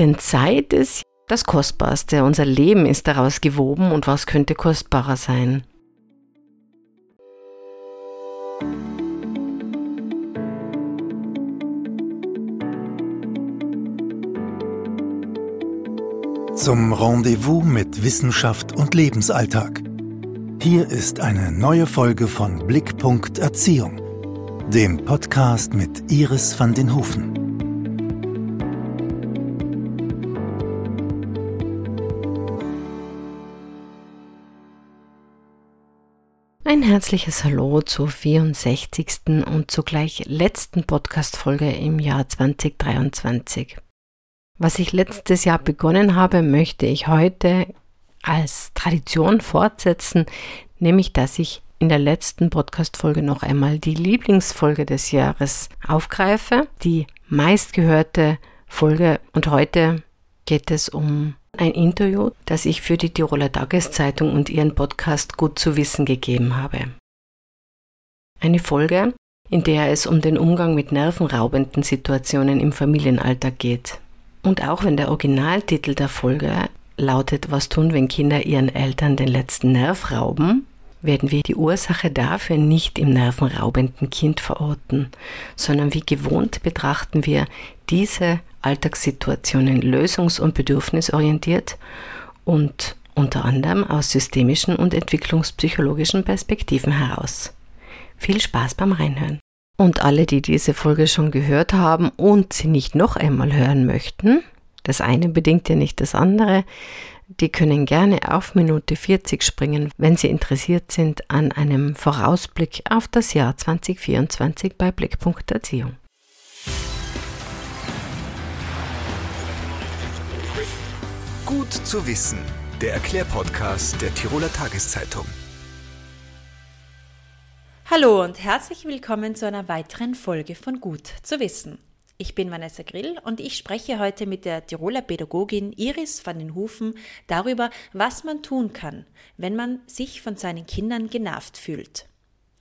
Denn Zeit ist das Kostbarste. Unser Leben ist daraus gewoben und was könnte kostbarer sein? Zum Rendezvous mit Wissenschaft und Lebensalltag. Hier ist eine neue Folge von Blickpunkt Erziehung, dem Podcast mit Iris van den Hufen. Herzliches Hallo zur 64. und zugleich letzten Podcast-Folge im Jahr 2023. Was ich letztes Jahr begonnen habe, möchte ich heute als Tradition fortsetzen, nämlich dass ich in der letzten Podcast-Folge noch einmal die Lieblingsfolge des Jahres aufgreife, die meistgehörte Folge und heute geht es um ein Interview, das ich für die Tiroler Tageszeitung und ihren Podcast Gut zu wissen gegeben habe. Eine Folge, in der es um den Umgang mit nervenraubenden Situationen im Familienalltag geht. Und auch wenn der Originaltitel der Folge lautet Was tun, wenn Kinder ihren Eltern den letzten Nerv rauben, werden wir die Ursache dafür nicht im nervenraubenden Kind verorten, sondern wie gewohnt betrachten wir diese Alltagssituationen lösungs- und bedürfnisorientiert und unter anderem aus systemischen und entwicklungspsychologischen Perspektiven heraus. Viel Spaß beim Reinhören. Und alle, die diese Folge schon gehört haben und sie nicht noch einmal hören möchten, das eine bedingt ja nicht das andere, die können gerne auf Minute 40 springen, wenn sie interessiert sind an einem Vorausblick auf das Jahr 2024 bei Blickpunkt Erziehung. Gut zu wissen, der Erklärpodcast der Tiroler Tageszeitung. Hallo und herzlich willkommen zu einer weiteren Folge von Gut zu wissen. Ich bin Vanessa Grill und ich spreche heute mit der Tiroler Pädagogin Iris van den Hufen darüber, was man tun kann, wenn man sich von seinen Kindern genervt fühlt.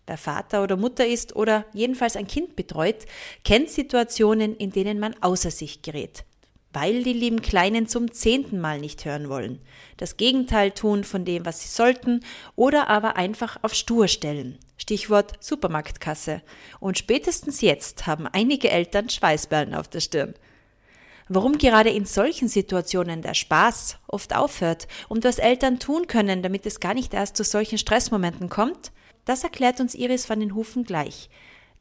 Wer Vater oder Mutter ist oder jedenfalls ein Kind betreut, kennt Situationen, in denen man außer sich gerät weil die lieben Kleinen zum zehnten Mal nicht hören wollen, das Gegenteil tun von dem, was sie sollten, oder aber einfach auf Stur stellen. Stichwort Supermarktkasse. Und spätestens jetzt haben einige Eltern Schweißperlen auf der Stirn. Warum gerade in solchen Situationen der Spaß oft aufhört und was Eltern tun können, damit es gar nicht erst zu solchen Stressmomenten kommt, das erklärt uns Iris van den Hufen gleich.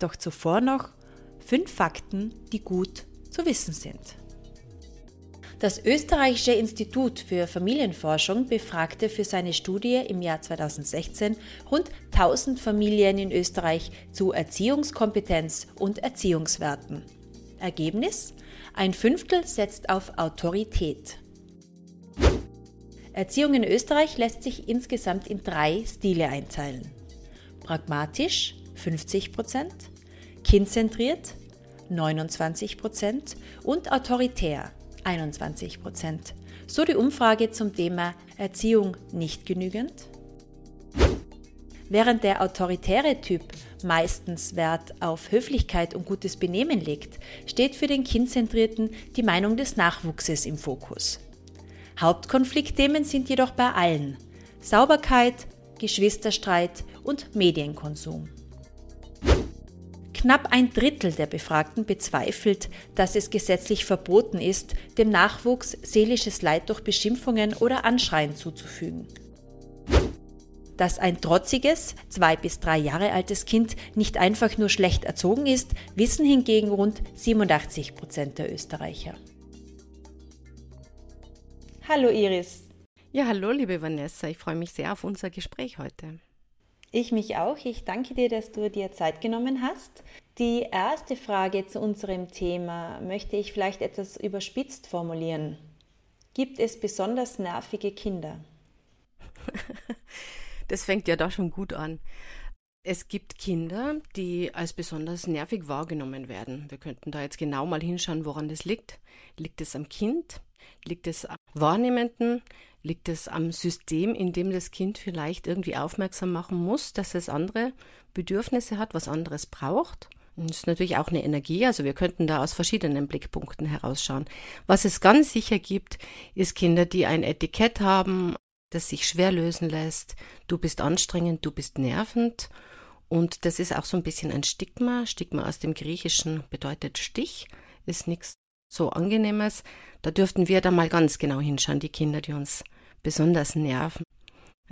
Doch zuvor noch fünf Fakten, die gut zu wissen sind. Das Österreichische Institut für Familienforschung befragte für seine Studie im Jahr 2016 rund 1000 Familien in Österreich zu Erziehungskompetenz und Erziehungswerten. Ergebnis? Ein Fünftel setzt auf Autorität. Erziehung in Österreich lässt sich insgesamt in drei Stile einteilen. Pragmatisch 50 kindzentriert 29 und autoritär 21 Prozent. So die Umfrage zum Thema Erziehung nicht genügend? Während der autoritäre Typ meistens Wert auf Höflichkeit und gutes Benehmen legt, steht für den Kindzentrierten die Meinung des Nachwuchses im Fokus. Hauptkonfliktthemen sind jedoch bei allen Sauberkeit, Geschwisterstreit und Medienkonsum. Knapp ein Drittel der Befragten bezweifelt, dass es gesetzlich verboten ist, dem Nachwuchs seelisches Leid durch Beschimpfungen oder Anschreien zuzufügen. Dass ein trotziges, zwei bis drei Jahre altes Kind nicht einfach nur schlecht erzogen ist, wissen hingegen rund 87 Prozent der Österreicher. Hallo Iris. Ja, hallo liebe Vanessa, ich freue mich sehr auf unser Gespräch heute. Ich mich auch. Ich danke dir, dass du dir Zeit genommen hast. Die erste Frage zu unserem Thema möchte ich vielleicht etwas überspitzt formulieren. Gibt es besonders nervige Kinder? Das fängt ja da schon gut an. Es gibt Kinder, die als besonders nervig wahrgenommen werden. Wir könnten da jetzt genau mal hinschauen, woran das liegt. Liegt es am Kind? Liegt es am Wahrnehmenden? Liegt es am System, in dem das Kind vielleicht irgendwie aufmerksam machen muss, dass es andere Bedürfnisse hat, was anderes braucht? Das ist natürlich auch eine Energie, also wir könnten da aus verschiedenen Blickpunkten herausschauen. Was es ganz sicher gibt, ist Kinder, die ein Etikett haben, das sich schwer lösen lässt. Du bist anstrengend, du bist nervend. Und das ist auch so ein bisschen ein Stigma. Stigma aus dem Griechischen bedeutet Stich, ist nichts so Angenehmes. Da dürften wir da mal ganz genau hinschauen, die Kinder, die uns besonders nerven.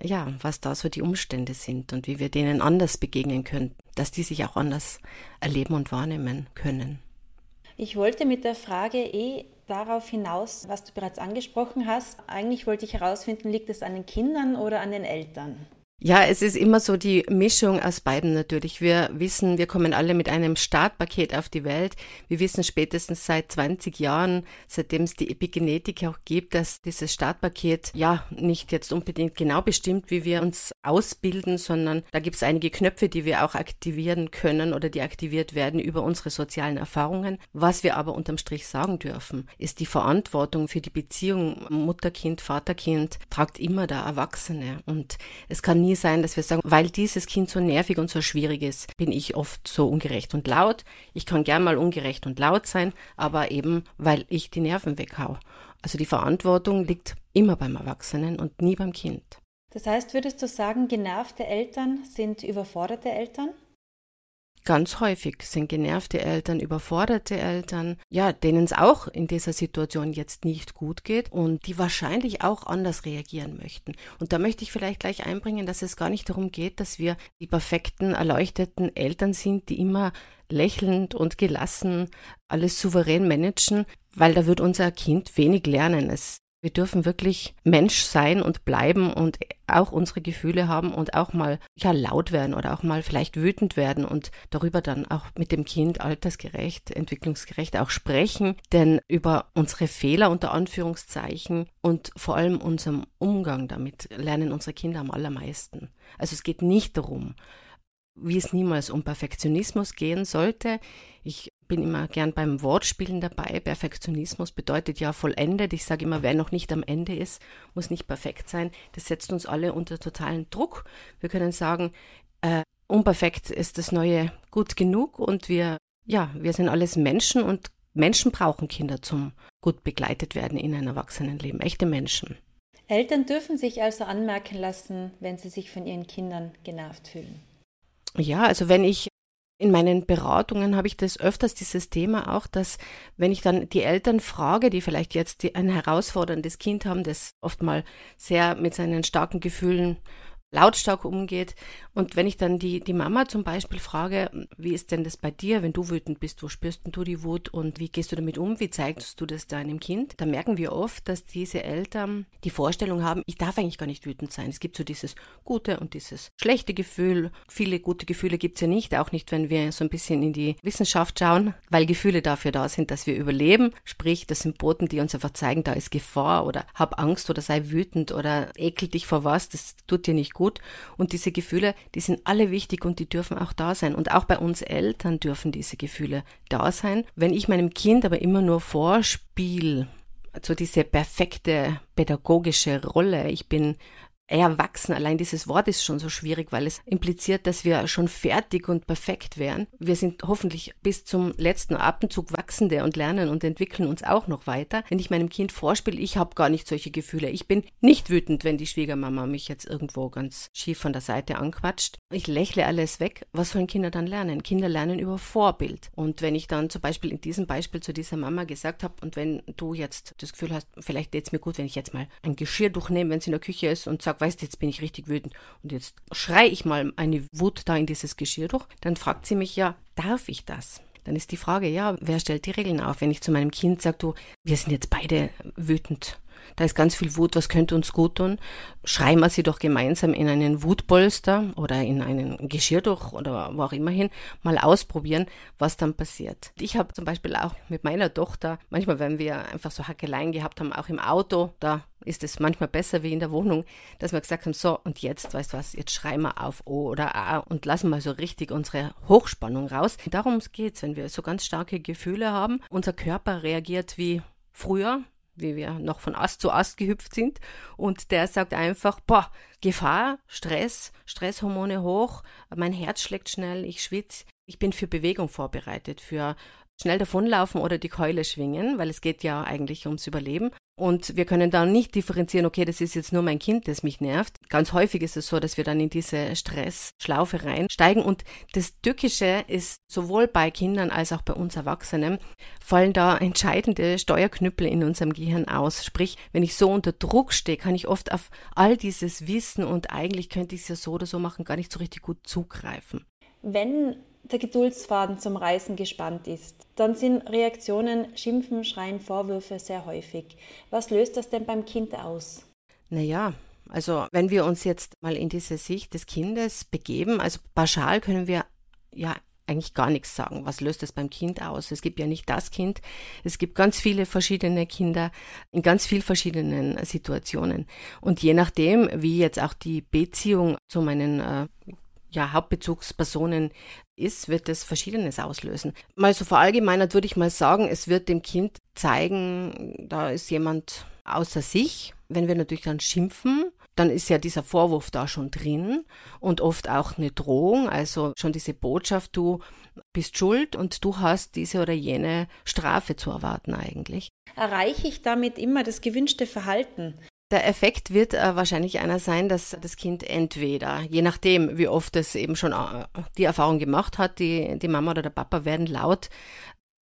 Ja, was da so die Umstände sind und wie wir denen anders begegnen können, dass die sich auch anders erleben und wahrnehmen können. Ich wollte mit der Frage eh darauf hinaus, was du bereits angesprochen hast. Eigentlich wollte ich herausfinden, liegt es an den Kindern oder an den Eltern? Ja, es ist immer so die Mischung aus beiden natürlich. Wir wissen, wir kommen alle mit einem Startpaket auf die Welt. Wir wissen spätestens seit 20 Jahren, seitdem es die Epigenetik auch gibt, dass dieses Startpaket ja nicht jetzt unbedingt genau bestimmt, wie wir uns ausbilden, sondern da gibt es einige Knöpfe, die wir auch aktivieren können oder die aktiviert werden über unsere sozialen Erfahrungen. Was wir aber unterm Strich sagen dürfen, ist die Verantwortung für die Beziehung Mutter-Kind, Vater-Kind tragt immer der Erwachsene und es kann nie sein, dass wir sagen, weil dieses Kind so nervig und so schwierig ist, bin ich oft so ungerecht und laut. Ich kann gern mal ungerecht und laut sein, aber eben, weil ich die Nerven weghau. Also die Verantwortung liegt immer beim Erwachsenen und nie beim Kind. Das heißt, würdest du sagen, genervte Eltern sind überforderte Eltern? Ganz häufig sind genervte Eltern, überforderte Eltern, ja, denen es auch in dieser Situation jetzt nicht gut geht und die wahrscheinlich auch anders reagieren möchten. Und da möchte ich vielleicht gleich einbringen, dass es gar nicht darum geht, dass wir die perfekten, erleuchteten Eltern sind, die immer lächelnd und gelassen alles souverän managen, weil da wird unser Kind wenig lernen. Es wir dürfen wirklich Mensch sein und bleiben und auch unsere Gefühle haben und auch mal ja laut werden oder auch mal vielleicht wütend werden und darüber dann auch mit dem Kind altersgerecht, entwicklungsgerecht auch sprechen, denn über unsere Fehler unter Anführungszeichen und vor allem unserem Umgang damit lernen unsere Kinder am allermeisten. Also es geht nicht darum, wie es niemals um Perfektionismus gehen sollte. Ich bin immer gern beim Wortspielen dabei. Perfektionismus bedeutet ja vollendet. Ich sage immer, wer noch nicht am Ende ist, muss nicht perfekt sein. Das setzt uns alle unter totalen Druck. Wir können sagen, äh, unperfekt ist das Neue gut genug und wir, ja, wir sind alles Menschen und Menschen brauchen Kinder zum gut begleitet werden in ein Erwachsenenleben. Echte Menschen. Eltern dürfen sich also anmerken lassen, wenn sie sich von ihren Kindern genervt fühlen. Ja, also wenn ich in meinen Beratungen habe ich das öfters dieses Thema auch, dass wenn ich dann die Eltern frage, die vielleicht jetzt ein herausforderndes Kind haben, das oft mal sehr mit seinen starken Gefühlen lautstark umgeht. Und wenn ich dann die, die Mama zum Beispiel frage, wie ist denn das bei dir, wenn du wütend bist, wo spürst du die Wut und wie gehst du damit um, wie zeigst du das deinem Kind, dann merken wir oft, dass diese Eltern die Vorstellung haben, ich darf eigentlich gar nicht wütend sein. Es gibt so dieses gute und dieses schlechte Gefühl. Viele gute Gefühle gibt es ja nicht, auch nicht, wenn wir so ein bisschen in die Wissenschaft schauen, weil Gefühle dafür da sind, dass wir überleben. Sprich, das sind Boten, die uns einfach zeigen, da ist Gefahr oder hab Angst oder sei wütend oder ekel dich vor was, das tut dir nicht gut. Und diese Gefühle, die sind alle wichtig und die dürfen auch da sein. Und auch bei uns Eltern dürfen diese Gefühle da sein. Wenn ich meinem Kind aber immer nur vorspiel, so diese perfekte pädagogische Rolle, ich bin erwachsen. Allein dieses Wort ist schon so schwierig, weil es impliziert, dass wir schon fertig und perfekt wären. Wir sind hoffentlich bis zum letzten Atemzug wachsende und lernen und entwickeln uns auch noch weiter. Wenn ich meinem Kind vorspiele, ich habe gar nicht solche Gefühle. Ich bin nicht wütend, wenn die Schwiegermama mich jetzt irgendwo ganz schief von der Seite anquatscht. Ich lächle alles weg. Was sollen Kinder dann lernen? Kinder lernen über Vorbild. Und wenn ich dann zum Beispiel in diesem Beispiel zu dieser Mama gesagt habe, und wenn du jetzt das Gefühl hast, vielleicht geht es mir gut, wenn ich jetzt mal ein Geschirr durchnehme, wenn es in der Küche ist und sage, sage, weißt jetzt bin ich richtig wütend und jetzt schrei ich mal eine Wut da in dieses Geschirr durch, dann fragt sie mich ja, darf ich das? Dann ist die Frage, ja, wer stellt die Regeln auf? Wenn ich zu meinem Kind sage, du, wir sind jetzt beide wütend, da ist ganz viel Wut, was könnte uns gut tun? Schreien wir sie doch gemeinsam in einen Wutpolster oder in einen Geschirrtuch oder wo auch immer hin, mal ausprobieren, was dann passiert. Ich habe zum Beispiel auch mit meiner Tochter, manchmal, wenn wir einfach so Hackeleien gehabt haben, auch im Auto, da ist es manchmal besser wie in der Wohnung, dass wir gesagt haben, so und jetzt, weißt du was, jetzt schreien wir auf O oder A und lassen mal so richtig unsere Hochspannung raus. Darum geht es, wenn wir so ganz starke Gefühle haben. Unser Körper reagiert wie früher, wie wir noch von Ast zu Ast gehüpft sind. Und der sagt einfach, boah, Gefahr, Stress, Stresshormone hoch, mein Herz schlägt schnell, ich schwitze, ich bin für Bewegung vorbereitet, für schnell davonlaufen oder die Keule schwingen, weil es geht ja eigentlich ums Überleben. Und wir können dann nicht differenzieren, okay, das ist jetzt nur mein Kind, das mich nervt. Ganz häufig ist es so, dass wir dann in diese Stressschlaufe reinsteigen. Und das Tückische ist sowohl bei Kindern als auch bei uns Erwachsenen, fallen da entscheidende Steuerknüppel in unserem Gehirn aus. Sprich, wenn ich so unter Druck stehe, kann ich oft auf all dieses Wissen und eigentlich könnte ich es ja so oder so machen, gar nicht so richtig gut zugreifen. Wenn der Geduldsfaden zum Reißen gespannt ist, dann sind Reaktionen, Schimpfen, Schreien, Vorwürfe sehr häufig. Was löst das denn beim Kind aus? Naja, also wenn wir uns jetzt mal in diese Sicht des Kindes begeben, also pauschal können wir ja eigentlich gar nichts sagen. Was löst es beim Kind aus? Es gibt ja nicht das Kind. Es gibt ganz viele verschiedene Kinder in ganz vielen verschiedenen Situationen. Und je nachdem, wie jetzt auch die Beziehung zu meinen äh, ja, Hauptbezugspersonen ist, wird es Verschiedenes auslösen. Mal so verallgemeinert würde ich mal sagen, es wird dem Kind zeigen, da ist jemand außer sich. Wenn wir natürlich dann schimpfen, dann ist ja dieser Vorwurf da schon drin und oft auch eine Drohung, also schon diese Botschaft, du bist schuld und du hast diese oder jene Strafe zu erwarten eigentlich. Erreiche ich damit immer das gewünschte Verhalten? Der Effekt wird äh, wahrscheinlich einer sein, dass das Kind entweder, je nachdem, wie oft es eben schon äh, die Erfahrung gemacht hat, die, die Mama oder der Papa werden laut,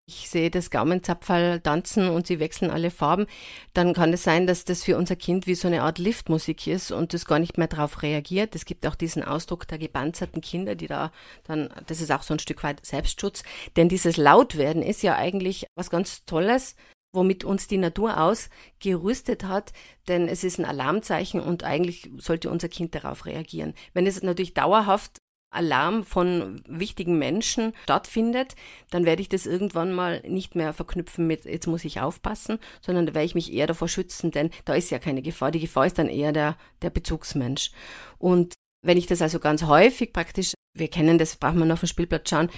ich sehe das Gaumenzapferl tanzen und sie wechseln alle Farben, dann kann es sein, dass das für unser Kind wie so eine Art Liftmusik ist und das gar nicht mehr darauf reagiert. Es gibt auch diesen Ausdruck der gepanzerten Kinder, die da dann, das ist auch so ein Stück weit Selbstschutz, denn dieses Lautwerden ist ja eigentlich was ganz Tolles, womit uns die Natur ausgerüstet hat, denn es ist ein Alarmzeichen und eigentlich sollte unser Kind darauf reagieren. Wenn es natürlich dauerhaft Alarm von wichtigen Menschen stattfindet, dann werde ich das irgendwann mal nicht mehr verknüpfen mit, jetzt muss ich aufpassen, sondern da werde ich mich eher davor schützen, denn da ist ja keine Gefahr. Die Gefahr ist dann eher der, der Bezugsmensch. Und wenn ich das also ganz häufig praktisch wir kennen das, braucht man auf dem Spielplatz schauen,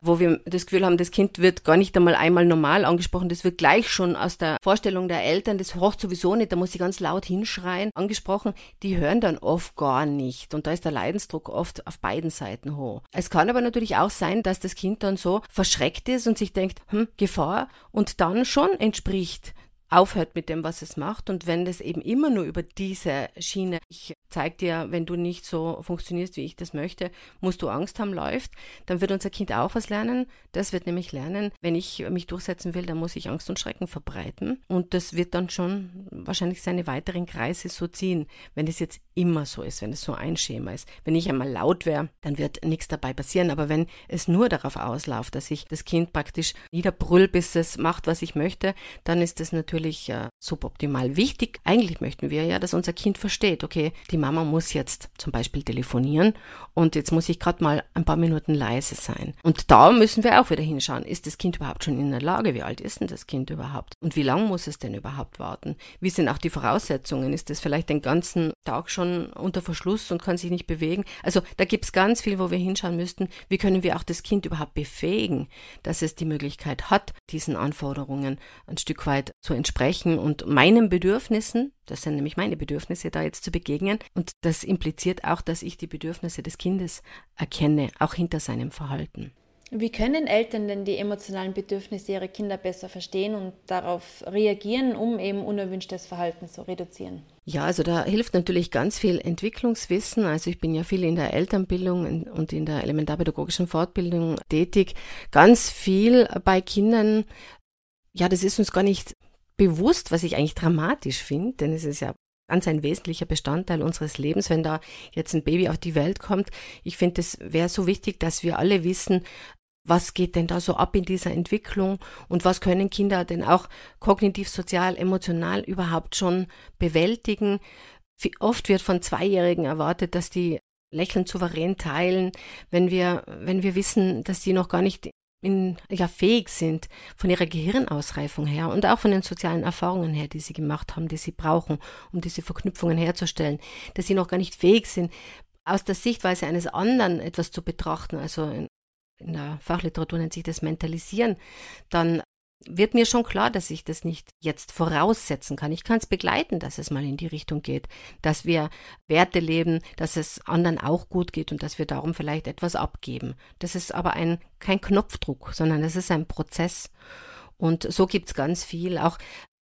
wo wir das Gefühl haben, das Kind wird gar nicht einmal einmal normal angesprochen, das wird gleich schon aus der Vorstellung der Eltern, das hocht sowieso nicht, da muss sie ganz laut hinschreien, angesprochen, die hören dann oft gar nicht. Und da ist der Leidensdruck oft auf beiden Seiten hoch. Es kann aber natürlich auch sein, dass das Kind dann so verschreckt ist und sich denkt, hm, Gefahr. Und dann schon entspricht aufhört mit dem, was es macht. Und wenn das eben immer nur über diese Schiene, ich zeig dir, wenn du nicht so funktionierst, wie ich das möchte, musst du Angst haben, läuft, dann wird unser Kind auch was lernen. Das wird nämlich lernen, wenn ich mich durchsetzen will, dann muss ich Angst und Schrecken verbreiten. Und das wird dann schon wahrscheinlich seine weiteren Kreise so ziehen, wenn es jetzt immer so ist, wenn es so ein Schema ist. Wenn ich einmal laut wäre, dann wird nichts dabei passieren. Aber wenn es nur darauf ausläuft, dass ich das Kind praktisch niederbrüll, bis es macht, was ich möchte, dann ist das natürlich äh, suboptimal. Wichtig, eigentlich möchten wir ja, dass unser Kind versteht, okay, die Mama muss jetzt zum Beispiel telefonieren und jetzt muss ich gerade mal ein paar Minuten leise sein. Und da müssen wir auch wieder hinschauen, ist das Kind überhaupt schon in der Lage? Wie alt ist denn das Kind überhaupt? Und wie lange muss es denn überhaupt warten? Wie sind auch die Voraussetzungen? Ist es vielleicht den ganzen Tag schon unter Verschluss und kann sich nicht bewegen? Also da gibt es ganz viel, wo wir hinschauen müssten. Wie können wir auch das Kind überhaupt befähigen, dass es die Möglichkeit hat, diesen Anforderungen ein Stück weit zu entsprechen? entsprechen und meinen Bedürfnissen, das sind nämlich meine Bedürfnisse, da jetzt zu begegnen. Und das impliziert auch, dass ich die Bedürfnisse des Kindes erkenne, auch hinter seinem Verhalten. Wie können Eltern denn die emotionalen Bedürfnisse ihrer Kinder besser verstehen und darauf reagieren, um eben unerwünschtes Verhalten zu reduzieren? Ja, also da hilft natürlich ganz viel Entwicklungswissen. Also ich bin ja viel in der Elternbildung und in der elementarpädagogischen Fortbildung tätig. Ganz viel bei Kindern, ja, das ist uns gar nicht bewusst, was ich eigentlich dramatisch finde, denn es ist ja ganz ein wesentlicher Bestandteil unseres Lebens, wenn da jetzt ein Baby auf die Welt kommt. Ich finde, es wäre so wichtig, dass wir alle wissen, was geht denn da so ab in dieser Entwicklung und was können Kinder denn auch kognitiv, sozial, emotional überhaupt schon bewältigen. Oft wird von Zweijährigen erwartet, dass die lächeln souverän teilen, wenn wir, wenn wir wissen, dass die noch gar nicht in, ja, fähig sind von ihrer Gehirnausreifung her und auch von den sozialen Erfahrungen her, die sie gemacht haben, die sie brauchen, um diese Verknüpfungen herzustellen, dass sie noch gar nicht fähig sind, aus der Sichtweise eines anderen etwas zu betrachten, also in, der Fachliteratur nennt sich das Mentalisieren, dann wird mir schon klar, dass ich das nicht jetzt voraussetzen kann. Ich kann es begleiten, dass es mal in die Richtung geht, dass wir Werte leben, dass es anderen auch gut geht und dass wir darum vielleicht etwas abgeben. Das ist aber ein, kein Knopfdruck, sondern das ist ein Prozess. Und so gibt's ganz viel. Auch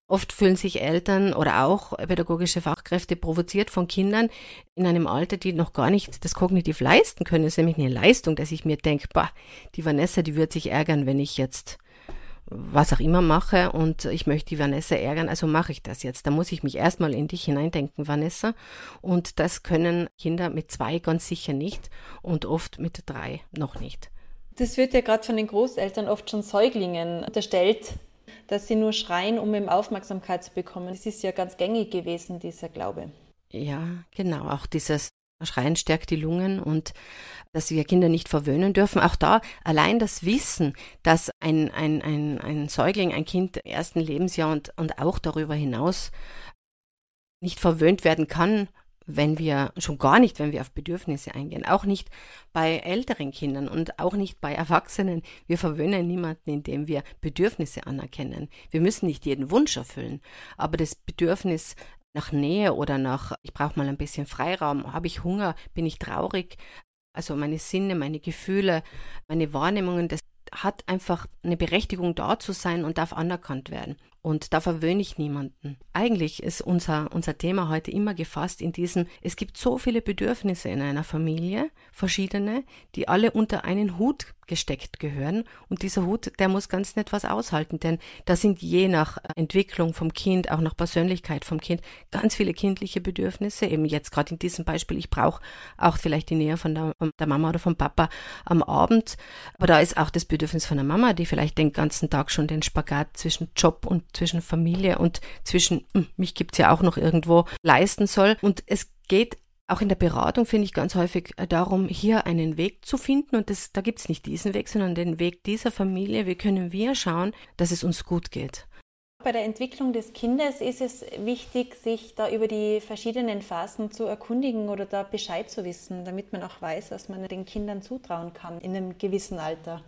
Oft fühlen sich Eltern oder auch pädagogische Fachkräfte provoziert von Kindern in einem Alter, die noch gar nicht das kognitiv leisten können. Das ist nämlich eine Leistung, dass ich mir denke, bah, die Vanessa, die wird sich ärgern, wenn ich jetzt was auch immer mache und ich möchte die Vanessa ärgern, also mache ich das jetzt. Da muss ich mich erstmal in dich hineindenken, Vanessa. Und das können Kinder mit zwei ganz sicher nicht und oft mit drei noch nicht. Das wird ja gerade von den Großeltern oft schon Säuglingen unterstellt, dass sie nur schreien, um eben Aufmerksamkeit zu bekommen. Das ist ja ganz gängig gewesen, dieser Glaube. Ja, genau. Auch dieses Schreien stärkt die Lungen und dass wir Kinder nicht verwöhnen dürfen. Auch da allein das Wissen, dass ein, ein, ein, ein Säugling, ein Kind im ersten Lebensjahr und, und auch darüber hinaus nicht verwöhnt werden kann, wenn wir schon gar nicht, wenn wir auf Bedürfnisse eingehen, auch nicht bei älteren Kindern und auch nicht bei Erwachsenen. Wir verwöhnen niemanden, indem wir Bedürfnisse anerkennen. Wir müssen nicht jeden Wunsch erfüllen, aber das Bedürfnis nach Nähe oder nach, ich brauche mal ein bisschen Freiraum, habe ich Hunger, bin ich traurig, also meine Sinne, meine Gefühle, meine Wahrnehmungen, das hat einfach eine Berechtigung da zu sein und darf anerkannt werden. Und da verwöhne ich niemanden. Eigentlich ist unser, unser Thema heute immer gefasst in diesem, es gibt so viele Bedürfnisse in einer Familie, verschiedene, die alle unter einen Hut gesteckt gehören. Und dieser Hut, der muss ganz nett was aushalten, denn da sind je nach Entwicklung vom Kind, auch nach Persönlichkeit vom Kind, ganz viele kindliche Bedürfnisse. Eben jetzt gerade in diesem Beispiel, ich brauche auch vielleicht die Nähe von der, von der Mama oder vom Papa am Abend. Aber da ist auch das Bedürfnis von der Mama, die vielleicht den ganzen Tag schon den Spagat zwischen Job und zwischen Familie und zwischen, hm, mich gibt's ja auch noch irgendwo, leisten soll. Und es geht auch in der Beratung finde ich ganz häufig darum, hier einen Weg zu finden. Und das, da gibt es nicht diesen Weg, sondern den Weg dieser Familie. Wie können wir schauen, dass es uns gut geht? Bei der Entwicklung des Kindes ist es wichtig, sich da über die verschiedenen Phasen zu erkundigen oder da Bescheid zu wissen, damit man auch weiß, was man den Kindern zutrauen kann in einem gewissen Alter.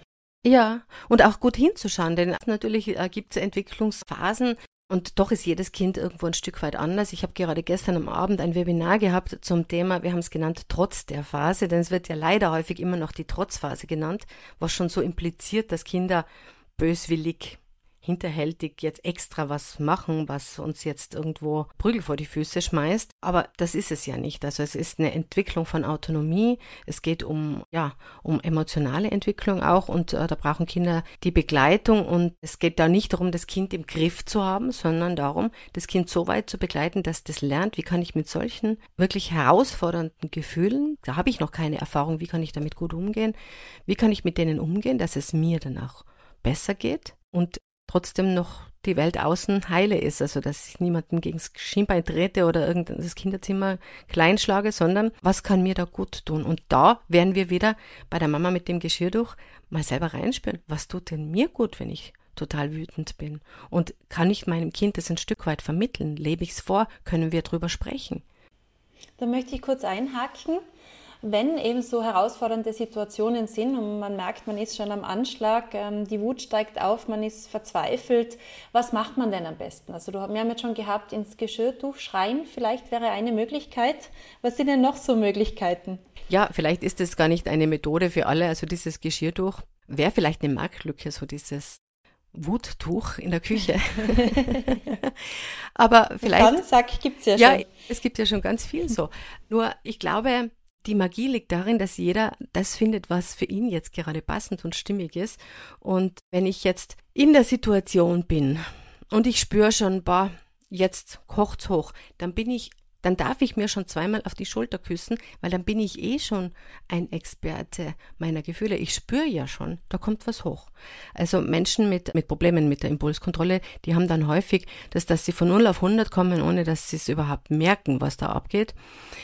Ja, und auch gut hinzuschauen, denn natürlich äh, gibt es Entwicklungsphasen, und doch ist jedes Kind irgendwo ein Stück weit anders. Ich habe gerade gestern am Abend ein Webinar gehabt zum Thema, wir haben es genannt, Trotz der Phase, denn es wird ja leider häufig immer noch die Trotzphase genannt, was schon so impliziert, dass Kinder böswillig hinterhältig jetzt extra was machen, was uns jetzt irgendwo Prügel vor die Füße schmeißt. Aber das ist es ja nicht. Also es ist eine Entwicklung von Autonomie. Es geht um, ja, um emotionale Entwicklung auch und äh, da brauchen Kinder die Begleitung und es geht da nicht darum, das Kind im Griff zu haben, sondern darum, das Kind so weit zu begleiten, dass das lernt, wie kann ich mit solchen wirklich herausfordernden Gefühlen, da habe ich noch keine Erfahrung, wie kann ich damit gut umgehen, wie kann ich mit denen umgehen, dass es mir danach besser geht und trotzdem noch die Welt außen heile ist. Also, dass ich niemanden gegen das Schienbein trete oder irgendein das Kinderzimmer klein schlage, sondern was kann mir da gut tun? Und da werden wir wieder bei der Mama mit dem Geschirr durch mal selber reinspüren. Was tut denn mir gut, wenn ich total wütend bin? Und kann ich meinem Kind das ein Stück weit vermitteln? Lebe ich es vor? Können wir drüber sprechen? Da möchte ich kurz einhaken wenn eben so herausfordernde Situationen sind und man merkt, man ist schon am Anschlag, ähm, die Wut steigt auf, man ist verzweifelt, was macht man denn am besten? Also du, wir haben jetzt schon gehabt, ins Geschirrtuch schreien, vielleicht wäre eine Möglichkeit. Was sind denn noch so Möglichkeiten? Ja, vielleicht ist es gar nicht eine Methode für alle. Also dieses Geschirrtuch wäre vielleicht eine Marktlücke, so dieses Wuttuch in der Küche. Aber vielleicht. Pfannsack gibt es ja schon. Ja, es gibt ja schon ganz viel so. Nur ich glaube, die Magie liegt darin, dass jeder das findet, was für ihn jetzt gerade passend und stimmig ist. Und wenn ich jetzt in der Situation bin und ich spüre schon, boah, jetzt kocht's hoch, dann bin ich dann darf ich mir schon zweimal auf die Schulter küssen, weil dann bin ich eh schon ein Experte meiner Gefühle. Ich spüre ja schon, da kommt was hoch. Also Menschen mit, mit Problemen mit der Impulskontrolle, die haben dann häufig, dass, dass sie von 0 auf 100 kommen, ohne dass sie es überhaupt merken, was da abgeht.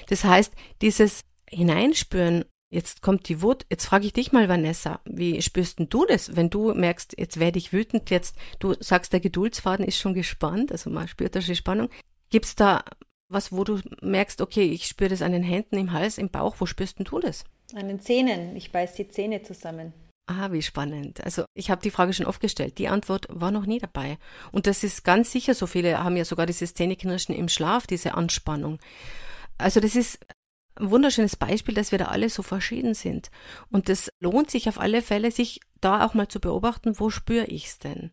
Das heißt, dieses hineinspüren, jetzt kommt die Wut. Jetzt frage ich dich mal, Vanessa, wie spürst denn du das, wenn du merkst, jetzt werde ich wütend, jetzt du sagst, der Geduldsfaden ist schon gespannt, also man spürt da schon Spannung. Gibt es da was, wo du merkst, okay, ich spüre das an den Händen, im Hals, im Bauch, wo spürst denn du das? An den Zähnen, ich beiß die Zähne zusammen. Ah, wie spannend. Also ich habe die Frage schon oft gestellt. Die Antwort war noch nie dabei. Und das ist ganz sicher so. Viele haben ja sogar dieses Zähneknirschen im Schlaf, diese Anspannung. Also das ist ein wunderschönes Beispiel, dass wir da alle so verschieden sind. Und es lohnt sich auf alle Fälle, sich da auch mal zu beobachten, wo spüre ich es denn?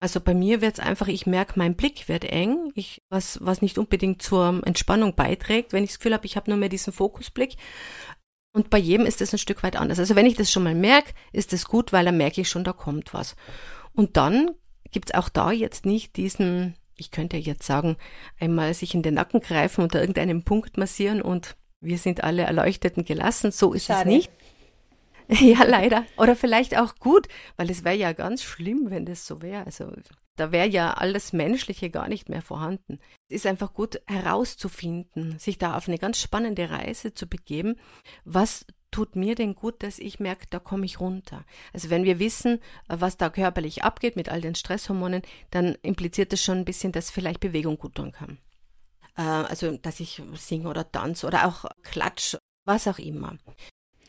Also bei mir wird es einfach, ich merke, mein Blick wird eng, ich, was, was nicht unbedingt zur Entspannung beiträgt, wenn ich das Gefühl habe, ich habe nur mehr diesen Fokusblick. Und bei jedem ist es ein Stück weit anders. Also wenn ich das schon mal merke, ist das gut, weil dann merke ich schon, da kommt was. Und dann gibt es auch da jetzt nicht diesen, ich könnte jetzt sagen, einmal sich in den Nacken greifen unter irgendeinem Punkt massieren und wir sind alle erleuchtet und gelassen. So ist Schade. es nicht. Ja, leider. Oder vielleicht auch gut, weil es wäre ja ganz schlimm, wenn das so wäre. Also da wäre ja alles Menschliche gar nicht mehr vorhanden. Es ist einfach gut herauszufinden, sich da auf eine ganz spannende Reise zu begeben. Was tut mir denn gut, dass ich merke, da komme ich runter? Also wenn wir wissen, was da körperlich abgeht mit all den Stresshormonen, dann impliziert das schon ein bisschen, dass vielleicht Bewegung gut tun kann. Äh, also dass ich singe oder tanze oder auch klatsch, was auch immer.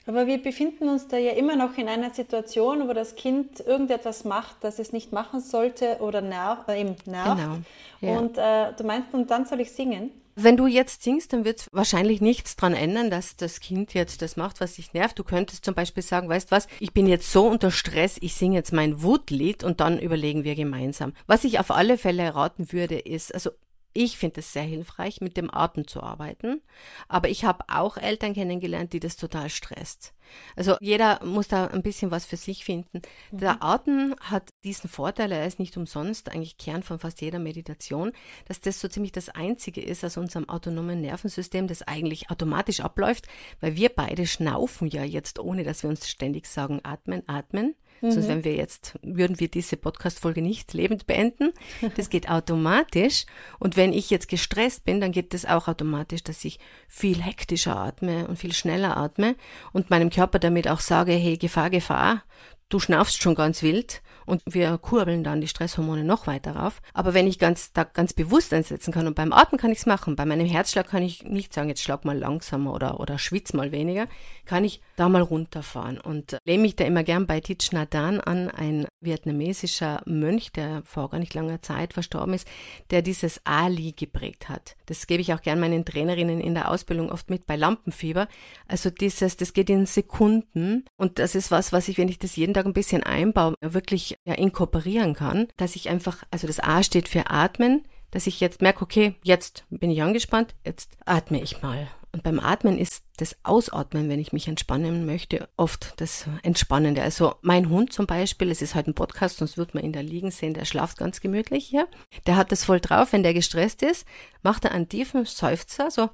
Aber wir befinden uns da ja immer noch in einer Situation, wo das Kind irgendetwas macht, das es nicht machen sollte oder nerv, äh, eben nervt. Genau. Ja. Und äh, du meinst, und dann soll ich singen? Wenn du jetzt singst, dann wird wahrscheinlich nichts dran ändern, dass das Kind jetzt das macht, was dich nervt. Du könntest zum Beispiel sagen, weißt was, ich bin jetzt so unter Stress, ich singe jetzt mein Wutlied und dann überlegen wir gemeinsam. Was ich auf alle Fälle raten würde, ist, also ich finde es sehr hilfreich, mit dem Atem zu arbeiten. Aber ich habe auch Eltern kennengelernt, die das total stresst. Also jeder muss da ein bisschen was für sich finden. Mhm. Der Atem hat diesen Vorteil, er ist nicht umsonst eigentlich Kern von fast jeder Meditation, dass das so ziemlich das Einzige ist aus unserem autonomen Nervensystem, das eigentlich automatisch abläuft, weil wir beide schnaufen ja jetzt, ohne dass wir uns ständig sagen, atmen, atmen. Mhm. Sonst wenn wir jetzt, würden wir diese Podcast-Folge nicht lebend beenden. Das geht automatisch. Und wenn ich jetzt gestresst bin, dann geht das auch automatisch, dass ich viel hektischer atme und viel schneller atme und meinem Körper damit auch sage, hey, Gefahr, Gefahr, du schnaufst schon ganz wild und wir kurbeln dann die Stresshormone noch weiter rauf. Aber wenn ich ganz, da ganz bewusst einsetzen kann und beim Atmen kann ich es machen, bei meinem Herzschlag kann ich nicht sagen, jetzt schlag mal langsamer oder, oder schwitz mal weniger, kann ich da mal runterfahren und lehne mich da immer gern bei Thich Nhat Hanh an, ein vietnamesischer Mönch, der vor gar nicht langer Zeit verstorben ist, der dieses Ali geprägt hat. Das gebe ich auch gern meinen Trainerinnen in der Ausbildung oft mit bei Lampenfieber. Also dieses, das geht in Sekunden und das ist was, was ich, wenn ich das jeden Tag ein bisschen einbaue, wirklich ja, inkorporieren kann, dass ich einfach, also das A steht für Atmen, dass ich jetzt merke, okay, jetzt bin ich angespannt, jetzt atme ich mal. Und beim Atmen ist das Ausatmen, wenn ich mich entspannen möchte, oft das Entspannende. Also mein Hund zum Beispiel, es ist halt ein Podcast, sonst wird man ihn da liegen sehen, der schlaft ganz gemütlich hier. Der hat das voll drauf, wenn der gestresst ist, macht er einen tiefen Seufzer, so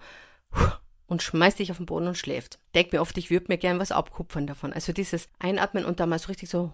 und schmeißt sich auf den Boden und schläft. Denk mir oft, ich würde mir gern was abkupfern davon. Also dieses Einatmen und dann mal so richtig so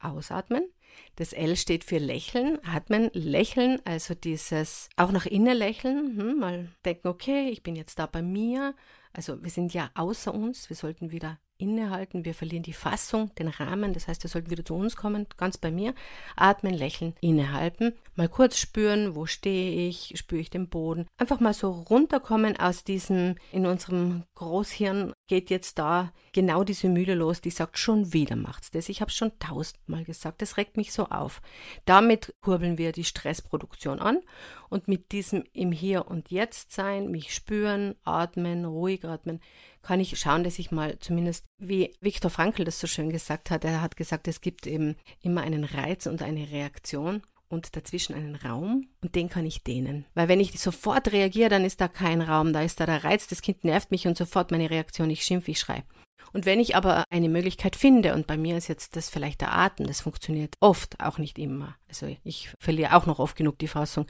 ausatmen. Das L steht für Lächeln, atmen, lächeln, also dieses auch nach innen lächeln, hm, mal denken, okay, ich bin jetzt da bei mir. Also wir sind ja außer uns, wir sollten wieder innehalten, wir verlieren die Fassung, den Rahmen, das heißt, wir sollten wieder zu uns kommen, ganz bei mir, atmen, lächeln, innehalten, mal kurz spüren, wo stehe ich, spüre ich den Boden, einfach mal so runterkommen aus diesem, in unserem Großhirn geht jetzt da genau diese Mühle los, die sagt, schon wieder macht's das, ich habe schon tausendmal gesagt, das regt mich so auf. Damit kurbeln wir die Stressproduktion an und mit diesem im Hier und Jetzt sein, mich spüren, atmen, ruhig atmen, kann ich schauen, dass ich mal zumindest, wie Viktor Frankl das so schön gesagt hat, er hat gesagt, es gibt eben immer einen Reiz und eine Reaktion und dazwischen einen Raum und den kann ich dehnen. Weil wenn ich sofort reagiere, dann ist da kein Raum, da ist da der Reiz, das Kind nervt mich und sofort meine Reaktion, ich schimpfe, ich schreie. Und wenn ich aber eine Möglichkeit finde, und bei mir ist jetzt das vielleicht der Atem, das funktioniert oft, auch nicht immer. Also ich verliere auch noch oft genug die Fassung.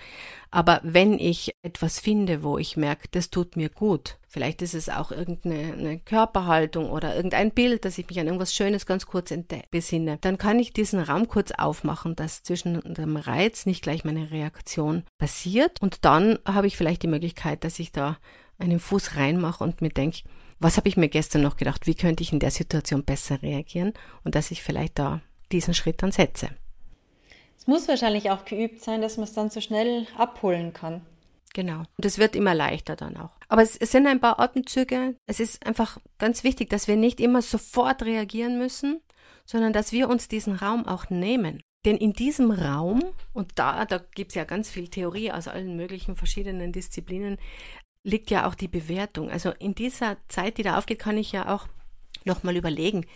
Aber wenn ich etwas finde, wo ich merke, das tut mir gut, vielleicht ist es auch irgendeine Körperhaltung oder irgendein Bild, dass ich mich an irgendwas Schönes ganz kurz besinne, dann kann ich diesen Raum kurz aufmachen, dass zwischen dem Reiz nicht gleich meine Reaktion passiert. Und dann habe ich vielleicht die Möglichkeit, dass ich da einen Fuß reinmache und mir denke, was habe ich mir gestern noch gedacht, wie könnte ich in der Situation besser reagieren und dass ich vielleicht da diesen Schritt dann setze. Es muss wahrscheinlich auch geübt sein, dass man es dann so schnell abholen kann. Genau. Und es wird immer leichter dann auch. Aber es, es sind ein paar Atemzüge. Es ist einfach ganz wichtig, dass wir nicht immer sofort reagieren müssen sondern dass wir uns diesen Raum auch nehmen. Denn in diesem Raum, und da, da gibt es ja ganz viel Theorie aus allen möglichen verschiedenen Disziplinen, liegt ja auch die Bewertung. Also in dieser Zeit, die da aufgeht, kann ich ja auch nochmal überlegen,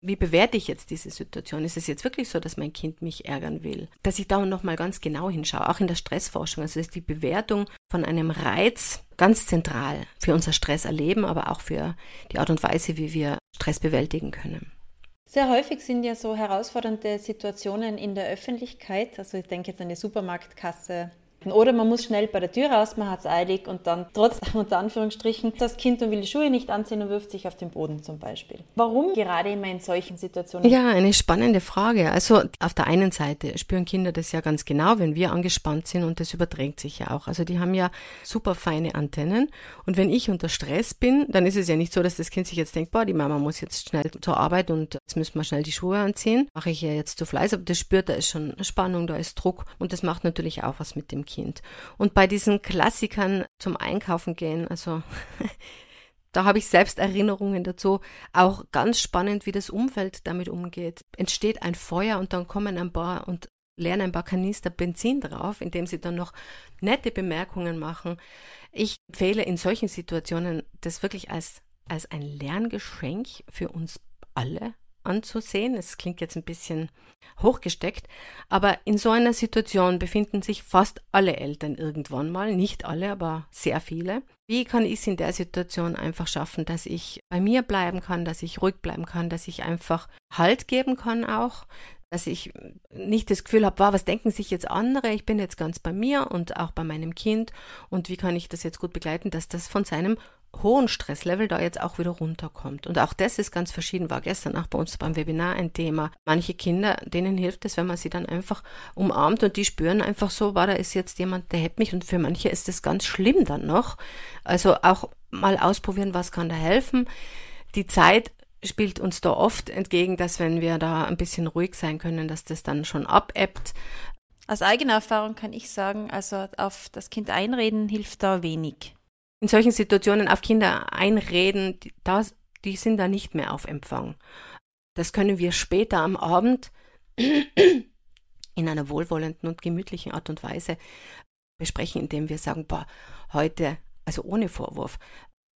wie bewerte ich jetzt diese Situation? Ist es jetzt wirklich so, dass mein Kind mich ärgern will? Dass ich da nochmal ganz genau hinschaue, auch in der Stressforschung. Also ist die Bewertung von einem Reiz ganz zentral für unser Stresserleben, aber auch für die Art und Weise, wie wir Stress bewältigen können. Sehr häufig sind ja so herausfordernde Situationen in der Öffentlichkeit. Also ich denke jetzt an die Supermarktkasse oder man muss schnell bei der Tür raus, man hat es eilig und dann trotz unter Anführungsstrichen das Kind und will die Schuhe nicht anziehen und wirft sich auf den Boden zum Beispiel. Warum gerade immer in solchen Situationen? Ja, eine spannende Frage. Also auf der einen Seite spüren Kinder das ja ganz genau, wenn wir angespannt sind und das überträgt sich ja auch. Also die haben ja super feine Antennen und wenn ich unter Stress bin, dann ist es ja nicht so, dass das Kind sich jetzt denkt, boah, die Mama muss jetzt schnell zur Arbeit und jetzt müssen wir schnell die Schuhe anziehen. Mache ich ja jetzt zu Fleiß, aber das spürt, da ist schon Spannung, da ist Druck und das macht natürlich auch was mit dem Kind. Und bei diesen Klassikern zum Einkaufen gehen, also da habe ich selbst Erinnerungen dazu. Auch ganz spannend, wie das Umfeld damit umgeht. Entsteht ein Feuer und dann kommen ein paar und leeren ein paar Kanister Benzin drauf, indem sie dann noch nette Bemerkungen machen. Ich empfehle in solchen Situationen das wirklich als, als ein Lerngeschenk für uns alle anzusehen. Es klingt jetzt ein bisschen hochgesteckt, aber in so einer Situation befinden sich fast alle Eltern irgendwann mal, nicht alle, aber sehr viele. Wie kann ich es in der Situation einfach schaffen, dass ich bei mir bleiben kann, dass ich ruhig bleiben kann, dass ich einfach Halt geben kann auch, dass ich nicht das Gefühl habe, wow, was denken sich jetzt andere? Ich bin jetzt ganz bei mir und auch bei meinem Kind und wie kann ich das jetzt gut begleiten, dass das von seinem hohen Stresslevel da jetzt auch wieder runterkommt. Und auch das ist ganz verschieden, war gestern auch bei uns beim Webinar ein Thema. Manche Kinder, denen hilft es, wenn man sie dann einfach umarmt und die spüren einfach so, war da ist jetzt jemand, der hebt mich und für manche ist das ganz schlimm dann noch. Also auch mal ausprobieren, was kann da helfen. Die Zeit spielt uns da oft entgegen, dass wenn wir da ein bisschen ruhig sein können, dass das dann schon abebbt. Aus eigener Erfahrung kann ich sagen, also auf das Kind einreden hilft da wenig in solchen Situationen auf Kinder einreden, die, das, die sind da nicht mehr auf Empfang. Das können wir später am Abend in einer wohlwollenden und gemütlichen Art und Weise besprechen, indem wir sagen, boah, heute, also ohne Vorwurf,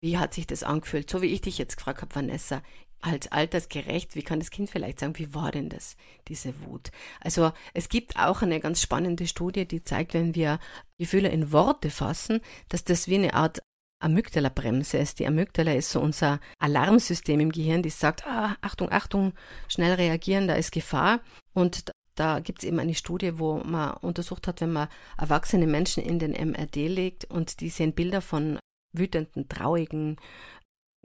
wie hat sich das angefühlt? So wie ich dich jetzt gefragt habe, Vanessa, als altersgerecht, wie kann das Kind vielleicht sagen, wie war denn das, diese Wut? Also es gibt auch eine ganz spannende Studie, die zeigt, wenn wir Gefühle in Worte fassen, dass das wie eine Art Amygdala-Bremse ist. Die Amygdala ist so unser Alarmsystem im Gehirn, die sagt, ah, Achtung, Achtung, schnell reagieren, da ist Gefahr. Und da gibt es eben eine Studie, wo man untersucht hat, wenn man erwachsene Menschen in den MRD legt und die sehen Bilder von wütenden, traurigen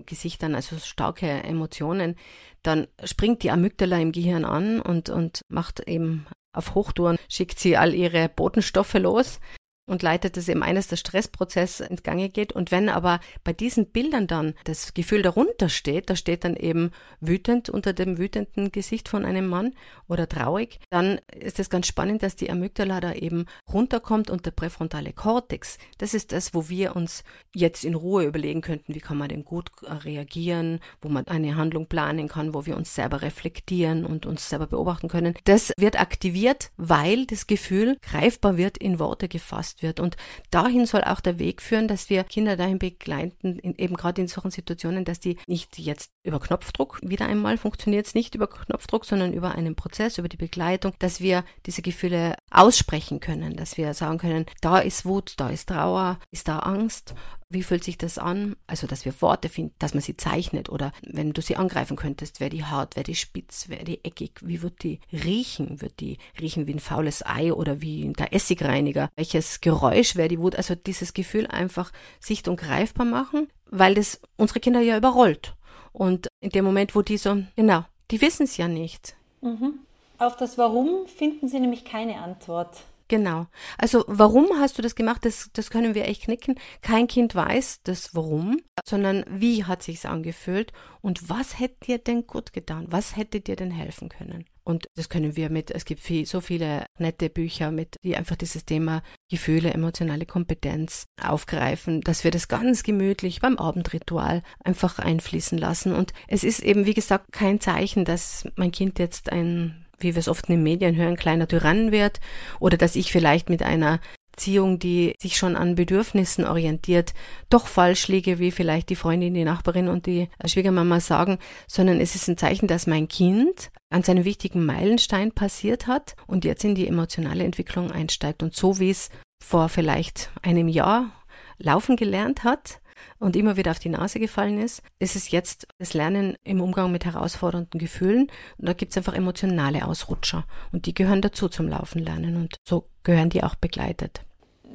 Gesichtern, also starke Emotionen, dann springt die Amygdala im Gehirn an und, und macht eben auf Hochtouren, schickt sie all ihre Botenstoffe los und leitet es eben eines der Stressprozesse ins Gange geht. Und wenn aber bei diesen Bildern dann das Gefühl darunter steht, da steht dann eben wütend unter dem wütenden Gesicht von einem Mann oder traurig, dann ist es ganz spannend, dass die Amygdala da eben runterkommt und der präfrontale Kortex, das ist das, wo wir uns jetzt in Ruhe überlegen könnten, wie kann man denn gut reagieren, wo man eine Handlung planen kann, wo wir uns selber reflektieren und uns selber beobachten können. Das wird aktiviert, weil das Gefühl greifbar wird, in Worte gefasst genutzt wird. Und dahin soll auch der Weg führen, dass wir Kinder dahin begleiten, in, eben gerade in solchen Situationen, dass die nicht jetzt über Knopfdruck, wieder einmal funktioniert es nicht über Knopfdruck, sondern über einen Prozess, über die Begleitung, dass wir diese Gefühle aussprechen können, dass wir sagen können, da ist Wut, da ist Trauer, ist da Angst wie fühlt sich das an? Also, dass wir Worte finden, dass man sie zeichnet oder wenn du sie angreifen könntest, wäre die hart, wäre die spitz, wäre die eckig, wie wird die riechen? Wird die riechen wie ein faules Ei oder wie der Essigreiniger? Welches Geräusch wäre die Wut? Also dieses Gefühl einfach sicht- und greifbar machen, weil das unsere Kinder ja überrollt. Und in dem Moment, wo die so, genau, die wissen es ja nicht. Mhm. Auf das Warum finden sie nämlich keine Antwort. Genau. Also warum hast du das gemacht? Das, das können wir echt knicken. Kein Kind weiß das Warum, sondern wie hat sich's angefühlt und was hätte dir denn gut getan? Was hätte dir denn helfen können? Und das können wir mit, es gibt viel, so viele nette Bücher mit, die einfach dieses Thema Gefühle, emotionale Kompetenz aufgreifen, dass wir das ganz gemütlich beim Abendritual einfach einfließen lassen. Und es ist eben, wie gesagt, kein Zeichen, dass mein Kind jetzt ein wie wir es oft in den Medien hören, kleiner Tyrann wird oder dass ich vielleicht mit einer Erziehung, die sich schon an Bedürfnissen orientiert, doch falsch liege, wie vielleicht die Freundin, die Nachbarin und die Schwiegermama sagen, sondern es ist ein Zeichen, dass mein Kind an seinem wichtigen Meilenstein passiert hat und jetzt in die emotionale Entwicklung einsteigt. Und so wie es vor vielleicht einem Jahr laufen gelernt hat, und immer wieder auf die Nase gefallen ist, ist es jetzt das Lernen im Umgang mit herausfordernden Gefühlen. Und da gibt es einfach emotionale Ausrutscher. Und die gehören dazu zum Laufen lernen. Und so gehören die auch begleitet.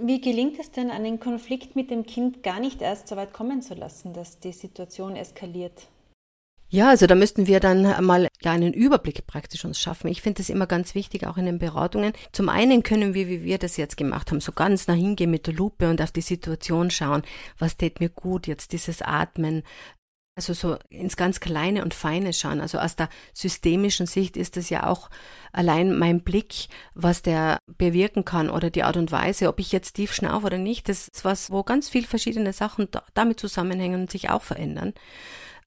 Wie gelingt es denn, einen Konflikt mit dem Kind gar nicht erst so weit kommen zu lassen, dass die Situation eskaliert? Ja, also da müssten wir dann mal ja, einen Überblick praktisch uns schaffen. Ich finde das immer ganz wichtig, auch in den Beratungen. Zum einen können wir, wie wir das jetzt gemacht haben, so ganz nach hingehen mit der Lupe und auf die Situation schauen. Was tät mir gut? Jetzt dieses Atmen, also so ins ganz Kleine und Feine schauen. Also aus der systemischen Sicht ist das ja auch allein mein Blick, was der bewirken kann oder die Art und Weise, ob ich jetzt tief schnaufe oder nicht, das ist was, wo ganz viel verschiedene Sachen damit zusammenhängen und sich auch verändern.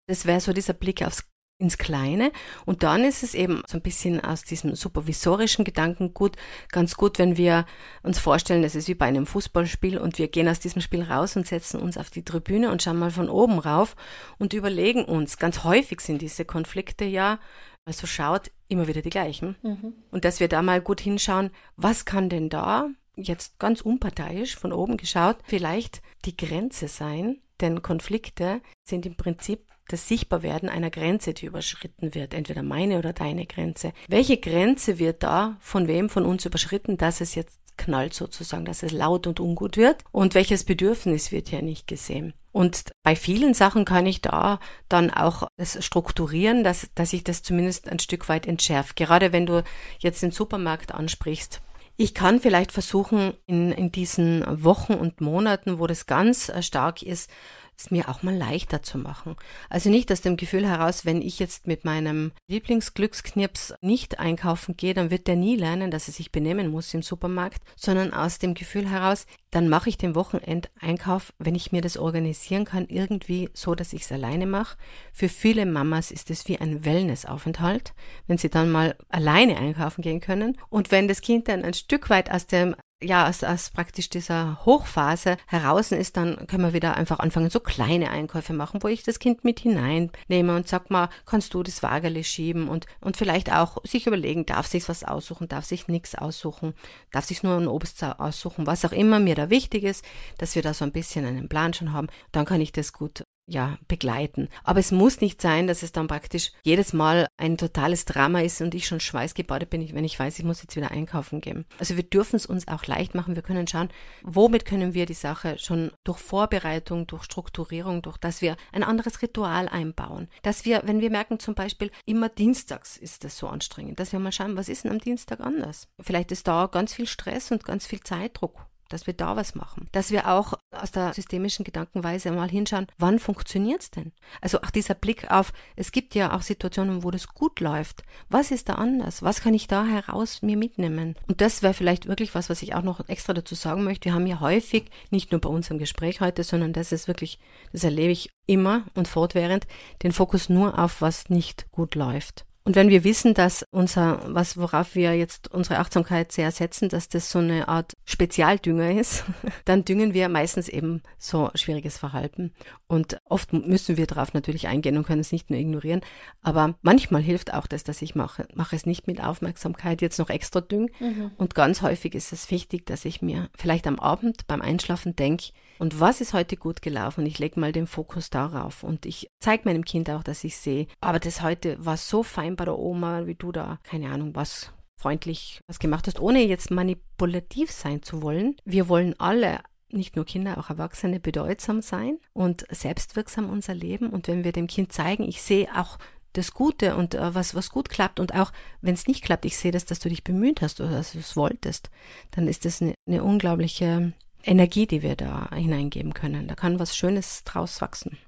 Das wäre so dieser Blick aufs ins Kleine. Und dann ist es eben so ein bisschen aus diesem supervisorischen Gedanken gut, ganz gut, wenn wir uns vorstellen, das ist wie bei einem Fußballspiel und wir gehen aus diesem Spiel raus und setzen uns auf die Tribüne und schauen mal von oben rauf und überlegen uns, ganz häufig sind diese Konflikte ja, also schaut, immer wieder die gleichen. Mhm. Und dass wir da mal gut hinschauen, was kann denn da jetzt ganz unparteiisch von oben geschaut vielleicht die Grenze sein, denn Konflikte sind im Prinzip das Sichtbarwerden einer Grenze, die überschritten wird, entweder meine oder deine Grenze. Welche Grenze wird da von wem von uns überschritten, dass es jetzt knallt sozusagen, dass es laut und ungut wird? Und welches Bedürfnis wird hier nicht gesehen? Und bei vielen Sachen kann ich da dann auch das strukturieren, dass, dass ich das zumindest ein Stück weit entschärft. Gerade wenn du jetzt den Supermarkt ansprichst. Ich kann vielleicht versuchen, in, in diesen Wochen und Monaten, wo das ganz stark ist, es mir auch mal leichter zu machen. Also nicht aus dem Gefühl heraus, wenn ich jetzt mit meinem Lieblingsglücksknips nicht einkaufen gehe, dann wird der nie lernen, dass er sich benehmen muss im Supermarkt, sondern aus dem Gefühl heraus, dann mache ich den Wochenendeinkauf, wenn ich mir das organisieren kann, irgendwie so, dass ich es alleine mache. Für viele Mamas ist es wie ein Wellnessaufenthalt, wenn sie dann mal alleine einkaufen gehen können. Und wenn das Kind dann ein Stück weit aus dem ja, als, als praktisch dieser Hochphase heraus ist, dann können wir wieder einfach anfangen, so kleine Einkäufe machen, wo ich das Kind mit hineinnehme und sag mal, kannst du das Wagerle schieben? Und, und vielleicht auch sich überlegen, darf sich was aussuchen, darf sich nichts aussuchen, darf sich nur ein Obst aussuchen, was auch immer mir da wichtig ist, dass wir da so ein bisschen einen Plan schon haben, dann kann ich das gut ja, begleiten. Aber es muss nicht sein, dass es dann praktisch jedes Mal ein totales Drama ist und ich schon schweißgebadet bin, wenn ich weiß, ich muss jetzt wieder einkaufen gehen. Also wir dürfen es uns auch leicht machen. Wir können schauen, womit können wir die Sache schon durch Vorbereitung, durch Strukturierung, durch dass wir ein anderes Ritual einbauen. Dass wir, wenn wir merken zum Beispiel, immer dienstags ist das so anstrengend, dass wir mal schauen, was ist denn am Dienstag anders? Vielleicht ist da ganz viel Stress und ganz viel Zeitdruck dass wir da was machen. Dass wir auch aus der systemischen Gedankenweise mal hinschauen, wann funktioniert es denn? Also auch dieser Blick auf, es gibt ja auch Situationen, wo das gut läuft. Was ist da anders? Was kann ich da heraus mir mitnehmen? Und das wäre vielleicht wirklich was, was ich auch noch extra dazu sagen möchte. Wir haben ja häufig, nicht nur bei unserem Gespräch heute, sondern das ist wirklich, das erlebe ich immer und fortwährend, den Fokus nur auf, was nicht gut läuft. Und wenn wir wissen, dass unser, was, worauf wir jetzt unsere Achtsamkeit sehr setzen, dass das so eine Art Spezialdünger ist, dann düngen wir meistens eben so schwieriges Verhalten. Und oft müssen wir darauf natürlich eingehen und können es nicht nur ignorieren. Aber manchmal hilft auch das, dass ich mache, mache es nicht mit Aufmerksamkeit jetzt noch extra düngen. Mhm. Und ganz häufig ist es wichtig, dass ich mir vielleicht am Abend beim Einschlafen denke, und was ist heute gut gelaufen? Ich lege mal den Fokus darauf und ich zeige meinem Kind auch, dass ich sehe, aber das heute war so fein bei der Oma, wie du da, keine Ahnung, was freundlich was gemacht hast, ohne jetzt manipulativ sein zu wollen. Wir wollen alle nicht nur Kinder, auch Erwachsene bedeutsam sein und selbstwirksam unser Leben. Und wenn wir dem Kind zeigen, ich sehe auch das Gute und äh, was, was gut klappt und auch wenn es nicht klappt, ich sehe das, dass du dich bemüht hast oder dass du es wolltest, dann ist das eine, eine unglaubliche Energie, die wir da hineingeben können. Da kann was Schönes draus wachsen.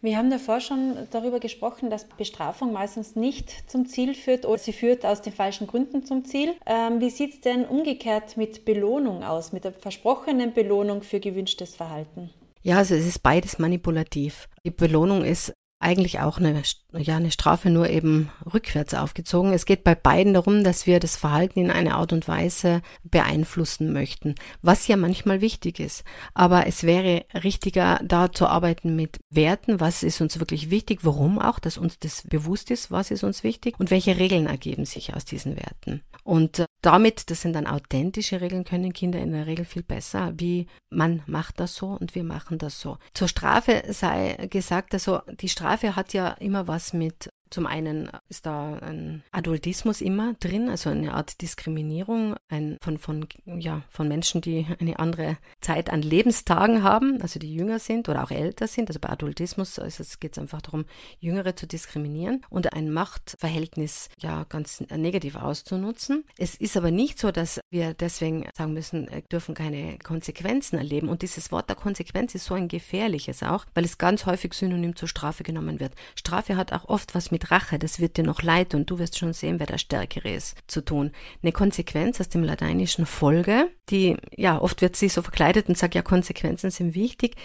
Wir haben davor schon darüber gesprochen, dass Bestrafung meistens nicht zum Ziel führt oder sie führt aus den falschen Gründen zum Ziel. Ähm, wie sieht es denn umgekehrt mit Belohnung aus, mit der versprochenen Belohnung für gewünschtes Verhalten? Ja, also es ist beides manipulativ. Die Belohnung ist eigentlich auch eine, ja, eine Strafe nur eben rückwärts aufgezogen. Es geht bei beiden darum, dass wir das Verhalten in eine Art und Weise beeinflussen möchten, was ja manchmal wichtig ist. Aber es wäre richtiger, da zu arbeiten mit Werten. Was ist uns wirklich wichtig? Warum auch, dass uns das bewusst ist, was ist uns wichtig und welche Regeln ergeben sich aus diesen Werten. Und äh, damit, das sind dann authentische Regeln, können Kinder in der Regel viel besser, wie man macht das so und wir machen das so. Zur Strafe sei gesagt, also die Strafe hat ja immer was mit zum einen ist da ein Adultismus immer drin, also eine Art Diskriminierung ein, von, von, ja, von Menschen, die eine andere Zeit an Lebenstagen haben, also die jünger sind oder auch älter sind. Also bei Adultismus geht es einfach darum, Jüngere zu diskriminieren und ein Machtverhältnis ja ganz negativ auszunutzen. Es ist aber nicht so, dass wir deswegen sagen müssen, äh, dürfen keine Konsequenzen erleben. Und dieses Wort der Konsequenz ist so ein gefährliches auch, weil es ganz häufig synonym zur Strafe genommen wird. Strafe hat auch oft was mit mit Rache, das wird dir noch leid und du wirst schon sehen, wer der Stärkere ist, zu tun. Eine Konsequenz aus dem lateinischen Folge, die, ja, oft wird sie so verkleidet und sagt, ja, Konsequenzen sind wichtig.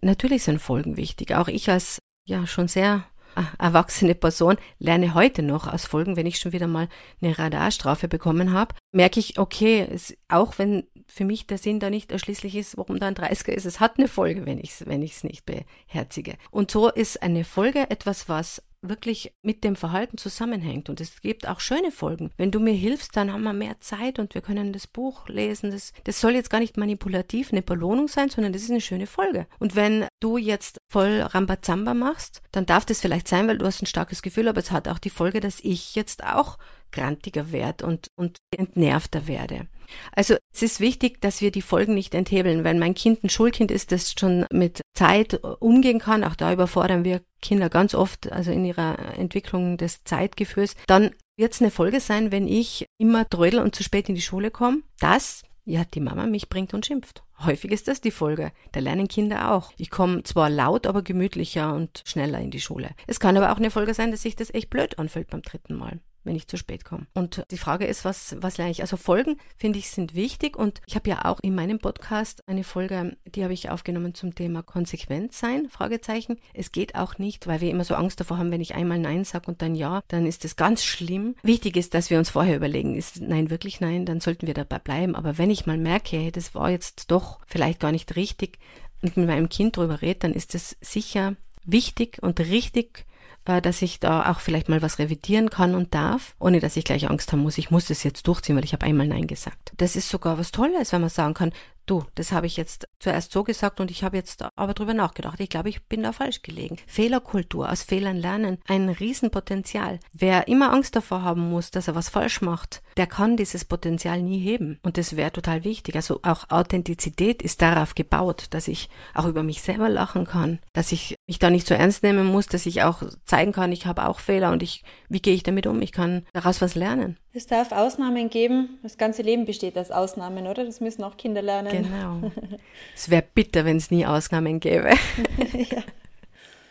Natürlich sind Folgen wichtig. Auch ich als, ja, schon sehr äh, erwachsene Person lerne heute noch aus Folgen, wenn ich schon wieder mal eine Radarstrafe bekommen habe, merke ich, okay, es, auch wenn für mich der Sinn da nicht erschließlich ist, warum da ein 30er ist, es hat eine Folge, wenn ich es wenn nicht beherzige. Und so ist eine Folge etwas, was wirklich mit dem Verhalten zusammenhängt. Und es gibt auch schöne Folgen. Wenn du mir hilfst, dann haben wir mehr Zeit und wir können das Buch lesen. Das, das soll jetzt gar nicht manipulativ eine Belohnung sein, sondern das ist eine schöne Folge. Und wenn du jetzt voll Rambazamba machst, dann darf das vielleicht sein, weil du hast ein starkes Gefühl, aber es hat auch die Folge, dass ich jetzt auch grantiger werde und, und entnervter werde. Also es ist wichtig, dass wir die Folgen nicht enthebeln. Wenn mein Kind ein Schulkind ist, das schon mit Zeit umgehen kann, auch da überfordern wir Kinder ganz oft, also in ihrer Entwicklung des Zeitgefühls, dann wird es eine Folge sein, wenn ich immer trödel und zu spät in die Schule komme, dass ja die Mama mich bringt und schimpft. Häufig ist das die Folge. Da lernen Kinder auch. Ich komme zwar laut, aber gemütlicher und schneller in die Schule. Es kann aber auch eine Folge sein, dass sich das echt blöd anfühlt beim dritten Mal wenn ich zu spät komme. Und die Frage ist, was, was lerne ich? Also Folgen, finde ich, sind wichtig. Und ich habe ja auch in meinem Podcast eine Folge, die habe ich aufgenommen zum Thema konsequent sein, Fragezeichen. Es geht auch nicht, weil wir immer so Angst davor haben, wenn ich einmal Nein sage und dann Ja, dann ist das ganz schlimm. Wichtig ist, dass wir uns vorher überlegen, ist Nein wirklich Nein, dann sollten wir dabei bleiben. Aber wenn ich mal merke, hey, das war jetzt doch vielleicht gar nicht richtig und mit meinem Kind drüber rede, dann ist das sicher wichtig und richtig dass ich da auch vielleicht mal was revidieren kann und darf, ohne dass ich gleich Angst haben muss, ich muss das jetzt durchziehen, weil ich habe einmal Nein gesagt. Das ist sogar was Tolles, wenn man sagen kann, du, das habe ich jetzt zuerst so gesagt und ich habe jetzt aber drüber nachgedacht. Ich glaube, ich bin da falsch gelegen. Fehlerkultur, aus Fehlern lernen, ein Riesenpotenzial. Wer immer Angst davor haben muss, dass er was falsch macht, der kann dieses Potenzial nie heben. Und das wäre total wichtig. Also auch Authentizität ist darauf gebaut, dass ich auch über mich selber lachen kann, dass ich mich da nicht so ernst nehmen muss, dass ich auch zeigen kann, ich habe auch Fehler und ich, wie gehe ich damit um? Ich kann daraus was lernen. Es darf Ausnahmen geben. Das ganze Leben besteht aus Ausnahmen, oder? Das müssen auch Kinder lernen. Genau. es wäre bitter, wenn es nie Ausnahmen gäbe. ja.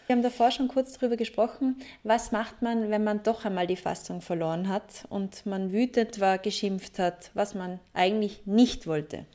Wir haben davor schon kurz darüber gesprochen, was macht man, wenn man doch einmal die Fassung verloren hat und man wütend war, geschimpft hat, was man eigentlich nicht wollte.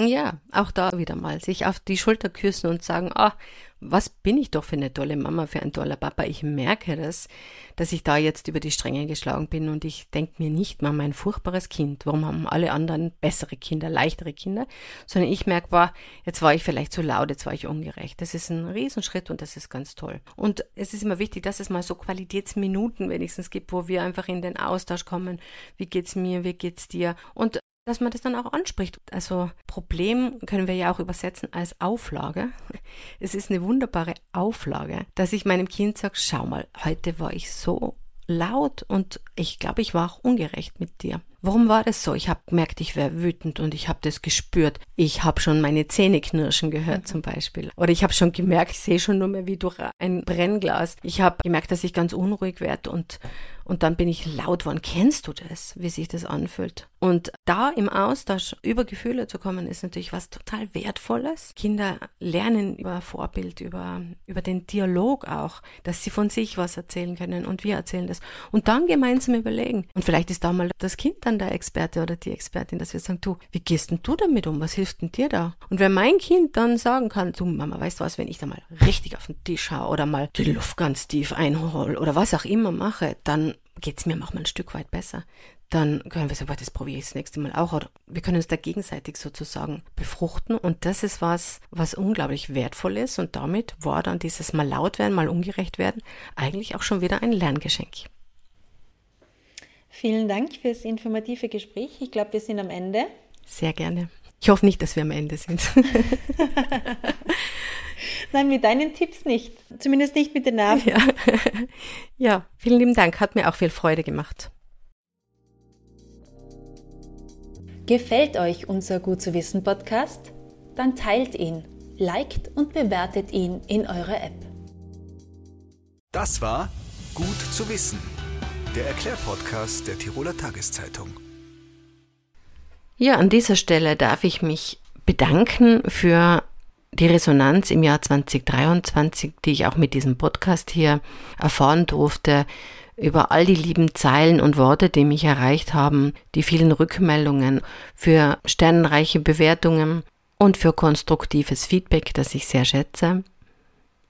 Ja, auch da wieder mal sich auf die Schulter küssen und sagen, ah, was bin ich doch für eine tolle Mama, für ein toller Papa. Ich merke das, dass ich da jetzt über die Stränge geschlagen bin und ich denke mir nicht mal mein furchtbares Kind. Warum haben alle anderen bessere Kinder, leichtere Kinder? Sondern ich merke, boah, jetzt war ich vielleicht zu laut, jetzt war ich ungerecht. Das ist ein Riesenschritt und das ist ganz toll. Und es ist immer wichtig, dass es mal so Qualitätsminuten wenigstens gibt, wo wir einfach in den Austausch kommen. Wie geht's mir? Wie geht's dir? Und dass man das dann auch anspricht. Also Problem können wir ja auch übersetzen als Auflage. Es ist eine wunderbare Auflage, dass ich meinem Kind sage, schau mal, heute war ich so laut und ich glaube, ich war auch ungerecht mit dir. Warum war das so? Ich habe gemerkt, ich wäre wütend und ich habe das gespürt. Ich habe schon meine Zähne knirschen gehört zum Beispiel. Oder ich habe schon gemerkt, ich sehe schon nur mehr wie durch ein Brennglas. Ich habe gemerkt, dass ich ganz unruhig werde und Und dann bin ich laut worden, kennst du das, wie sich das anfühlt? Und da im Austausch über Gefühle zu kommen, ist natürlich was total Wertvolles. Kinder lernen über Vorbild, über, über den Dialog auch, dass sie von sich was erzählen können und wir erzählen das. Und dann gemeinsam überlegen. Und vielleicht ist da mal das Kind dann der Experte oder die Expertin, dass wir sagen, du, wie gehst denn du damit um? Was hilft denn dir da? Und wenn mein Kind dann sagen kann, du Mama, weißt du was, wenn ich da mal richtig auf den Tisch hau oder mal die Luft ganz tief einhole oder was auch immer mache, dann geht's mir manchmal ein Stück weit besser. Dann können wir sagen, das probiere ich das nächste Mal auch. Oder wir können uns da gegenseitig sozusagen befruchten. Und das ist was, was unglaublich wertvoll ist. Und damit war dann dieses mal laut werden, mal ungerecht werden, eigentlich auch schon wieder ein Lerngeschenk. Vielen Dank fürs informative Gespräch. Ich glaube, wir sind am Ende. Sehr gerne. Ich hoffe nicht, dass wir am Ende sind. Nein, mit deinen Tipps nicht. Zumindest nicht mit den Nerven. Ja. ja, vielen lieben Dank. Hat mir auch viel Freude gemacht. Gefällt euch unser Gut zu wissen Podcast? Dann teilt ihn, liked und bewertet ihn in eurer App. Das war Gut zu wissen, der Erklärpodcast der Tiroler Tageszeitung. Ja, an dieser Stelle darf ich mich bedanken für die Resonanz im Jahr 2023, die ich auch mit diesem Podcast hier erfahren durfte, über all die lieben Zeilen und Worte, die mich erreicht haben, die vielen Rückmeldungen, für sternenreiche Bewertungen und für konstruktives Feedback, das ich sehr schätze,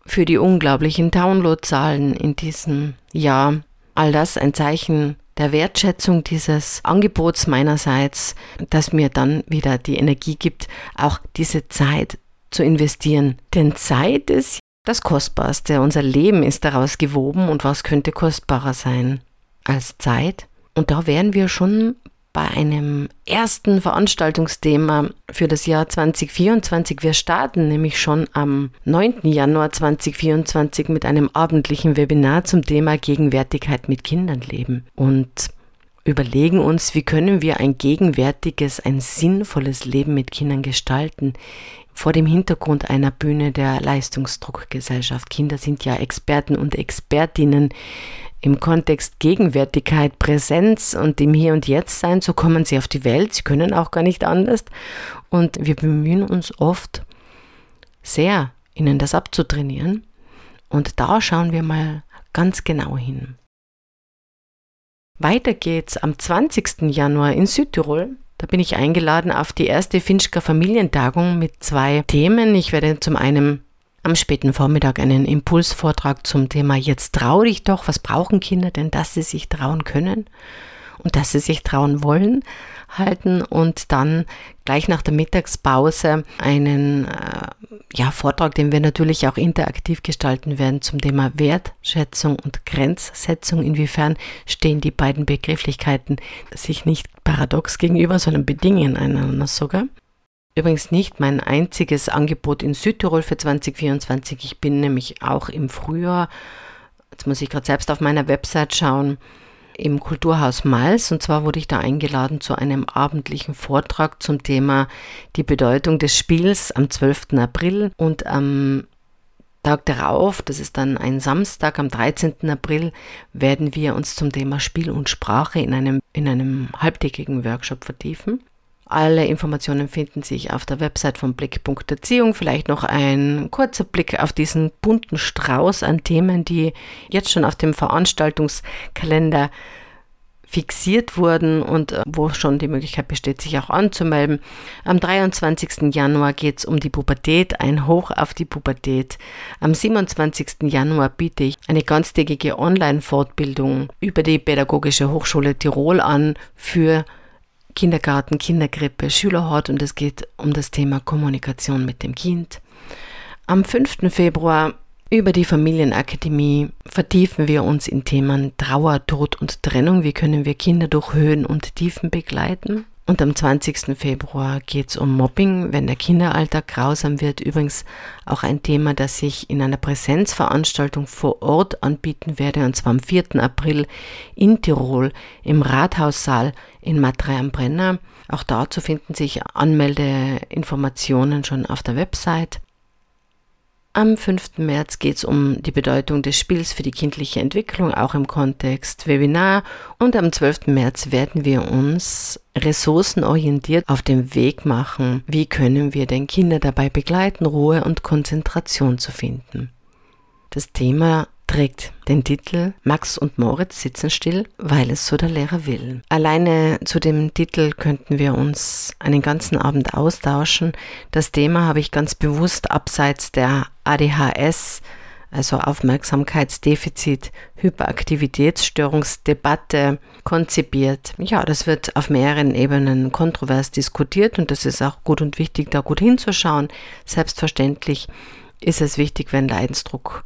für die unglaublichen Downloadzahlen in diesem Jahr. All das ein Zeichen der Wertschätzung dieses Angebots meinerseits, das mir dann wieder die Energie gibt, auch diese Zeit zu investieren. Denn Zeit ist das Kostbarste. Unser Leben ist daraus gewoben und was könnte kostbarer sein als Zeit? Und da wären wir schon bei einem ersten Veranstaltungsthema für das Jahr 2024. Wir starten nämlich schon am 9. Januar 2024 mit einem abendlichen Webinar zum Thema Gegenwärtigkeit mit Kindern leben und überlegen uns, wie können wir ein gegenwärtiges, ein sinnvolles Leben mit Kindern gestalten, vor dem Hintergrund einer Bühne der Leistungsdruckgesellschaft. Kinder sind ja Experten und Expertinnen im Kontext Gegenwärtigkeit, Präsenz und im Hier und Jetzt sein. So kommen sie auf die Welt. Sie können auch gar nicht anders. Und wir bemühen uns oft sehr, ihnen das abzutrainieren. Und da schauen wir mal ganz genau hin. Weiter geht's am 20. Januar in Südtirol da bin ich eingeladen auf die erste Finchker Familientagung mit zwei Themen. Ich werde zum einen am späten Vormittag einen Impulsvortrag zum Thema Jetzt trau dich doch, was brauchen Kinder denn, dass sie sich trauen können und dass sie sich trauen wollen halten und dann gleich nach der Mittagspause einen äh, ja, Vortrag, den wir natürlich auch interaktiv gestalten werden zum Thema Wertschätzung und Grenzsetzung. Inwiefern stehen die beiden Begrifflichkeiten sich nicht paradox gegenüber, sondern bedingen einander sogar. Übrigens nicht mein einziges Angebot in Südtirol für 2024. Ich bin nämlich auch im Frühjahr, jetzt muss ich gerade selbst auf meiner Website schauen, im Kulturhaus Mals. Und zwar wurde ich da eingeladen zu einem abendlichen Vortrag zum Thema die Bedeutung des Spiels am 12. April und am Tag darauf, das ist dann ein Samstag am 13. April, werden wir uns zum Thema Spiel und Sprache in einem, in einem halbtägigen Workshop vertiefen. Alle Informationen finden sich auf der Website von Blick.erziehung. Vielleicht noch ein kurzer Blick auf diesen bunten Strauß an Themen, die jetzt schon auf dem Veranstaltungskalender fixiert wurden und äh, wo schon die Möglichkeit besteht, sich auch anzumelden. Am 23. Januar geht es um die Pubertät, ein Hoch auf die Pubertät. Am 27. Januar biete ich eine ganztägige Online-Fortbildung über die Pädagogische Hochschule Tirol an für Kindergarten, Kindergrippe, Schülerhort und es geht um das Thema Kommunikation mit dem Kind. Am 5. Februar über die Familienakademie vertiefen wir uns in Themen Trauer, Tod und Trennung. Wie können wir Kinder durch Höhen und Tiefen begleiten? Und am 20. Februar geht es um Mobbing, wenn der Kinderalltag grausam wird. Übrigens auch ein Thema, das ich in einer Präsenzveranstaltung vor Ort anbieten werde, und zwar am 4. April in Tirol im Rathaussaal in Matrei am Brenner. Auch dazu finden sich Anmeldeinformationen schon auf der Website. Am 5. März geht es um die Bedeutung des Spiels für die kindliche Entwicklung, auch im Kontext Webinar. Und am 12. März werden wir uns ressourcenorientiert auf den Weg machen, wie können wir den Kinder dabei begleiten, Ruhe und Konzentration zu finden. Das Thema trägt den Titel Max und Moritz sitzen still, weil es so der Lehrer will. Alleine zu dem Titel könnten wir uns einen ganzen Abend austauschen. Das Thema habe ich ganz bewusst abseits der ADHS, also Aufmerksamkeitsdefizit, Hyperaktivitätsstörungsdebatte konzipiert. Ja, das wird auf mehreren Ebenen kontrovers diskutiert und das ist auch gut und wichtig, da gut hinzuschauen. Selbstverständlich ist es wichtig, wenn Leidensdruck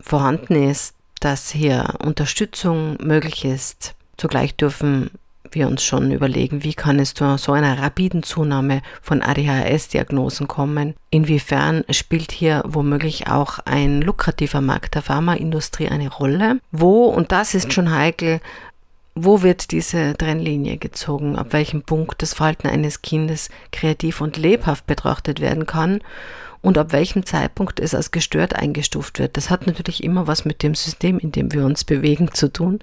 vorhanden ist, dass hier Unterstützung möglich ist. Zugleich dürfen wir uns schon überlegen, wie kann es zu so einer rapiden Zunahme von ADHS-Diagnosen kommen? Inwiefern spielt hier womöglich auch ein lukrativer Markt der Pharmaindustrie eine Rolle? Wo, und das ist schon heikel, wo wird diese Trennlinie gezogen? Ab welchem Punkt das Verhalten eines Kindes kreativ und lebhaft betrachtet werden kann? und ab welchem Zeitpunkt es als gestört eingestuft wird. Das hat natürlich immer was mit dem System, in dem wir uns bewegen, zu tun.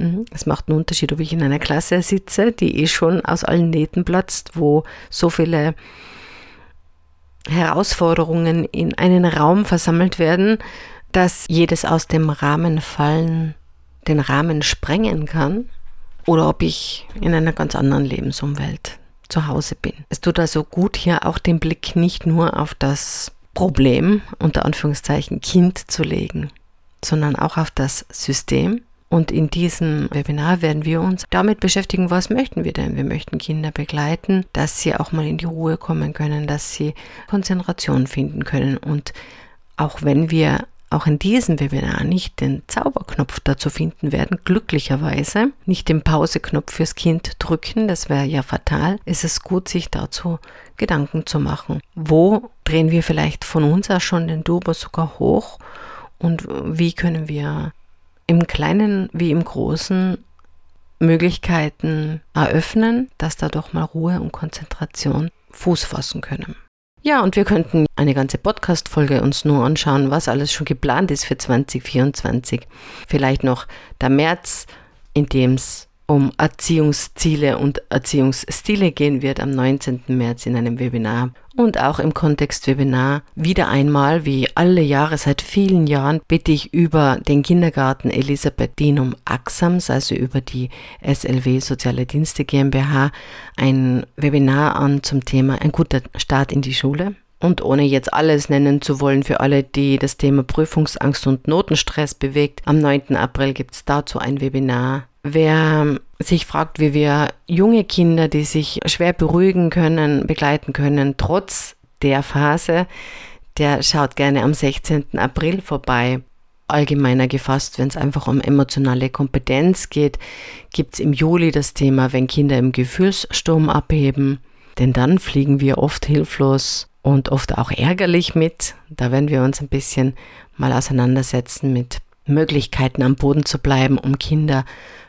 Mhm. Es macht einen Unterschied, ob ich in einer Klasse sitze, die eh schon aus allen Nähten platzt, wo so viele Herausforderungen in einen Raum versammelt werden, dass jedes aus dem Rahmen fallen den Rahmen sprengen kann, oder ob ich in einer ganz anderen Lebensumwelt zu Hause bin. Es tut also gut, hier auch den Blick nicht nur auf das Problem, unter Anführungszeichen Kind zu legen, sondern auch auf das System. Und in diesem Webinar werden wir uns damit beschäftigen, was möchten wir denn? Wir möchten Kinder begleiten, dass sie auch mal in die Ruhe kommen können, dass sie Konzentration finden können. Und auch wenn wir auch in diesem Webinar nicht den Zauberknopf dazu finden werden, glücklicherweise nicht den Pauseknopf fürs Kind drücken, das wäre ja fatal, ist es gut, sich dazu Gedanken zu machen. Wo drehen wir vielleicht von uns aus schon den Turbo sogar hoch und wie können wir im Kleinen wie im Großen Möglichkeiten eröffnen, dass da doch mal Ruhe und Konzentration Fuß fassen können. Ja, und wir könnten eine ganze Podcast-Folge uns nur anschauen, was alles schon geplant ist für 2024. Vielleicht noch der März, in dem es um Erziehungsziele und Erziehungsstile gehen wird am 19. März in einem Webinar. Und auch im Kontext Webinar wieder einmal, wie alle Jahre seit vielen Jahren, bitte ich über den Kindergarten Elisabeth Dinum Axams, also über die SLW Soziale Dienste GmbH, ein Webinar an zum Thema ein guter Start in die Schule. Und ohne jetzt alles nennen zu wollen für alle, die das Thema Prüfungsangst und Notenstress bewegt, am 9. April gibt es dazu ein Webinar Wer sich fragt, wie wir junge Kinder, die sich schwer beruhigen können, begleiten können, trotz der Phase, der schaut gerne am 16. April vorbei. Allgemeiner gefasst, wenn es einfach um emotionale Kompetenz geht, gibt es im Juli das Thema, wenn Kinder im Gefühlssturm abheben. Denn dann fliegen wir oft hilflos und oft auch ärgerlich mit. Da werden wir uns ein bisschen mal auseinandersetzen mit Möglichkeiten am Boden zu bleiben, um Kinder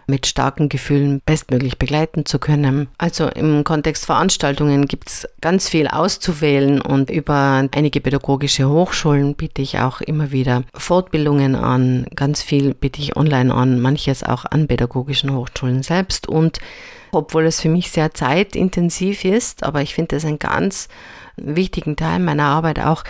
mit starken Gefühlen bestmöglich begleiten zu können. Also im Kontext Veranstaltungen gibt es ganz viel auszuwählen und über einige pädagogische Hochschulen biete ich auch immer wieder Fortbildungen an. Ganz viel biete ich online an, manches auch an pädagogischen Hochschulen selbst und obwohl es für mich sehr zeitintensiv ist, aber ich finde es einen ganz wichtigen Teil meiner Arbeit auch,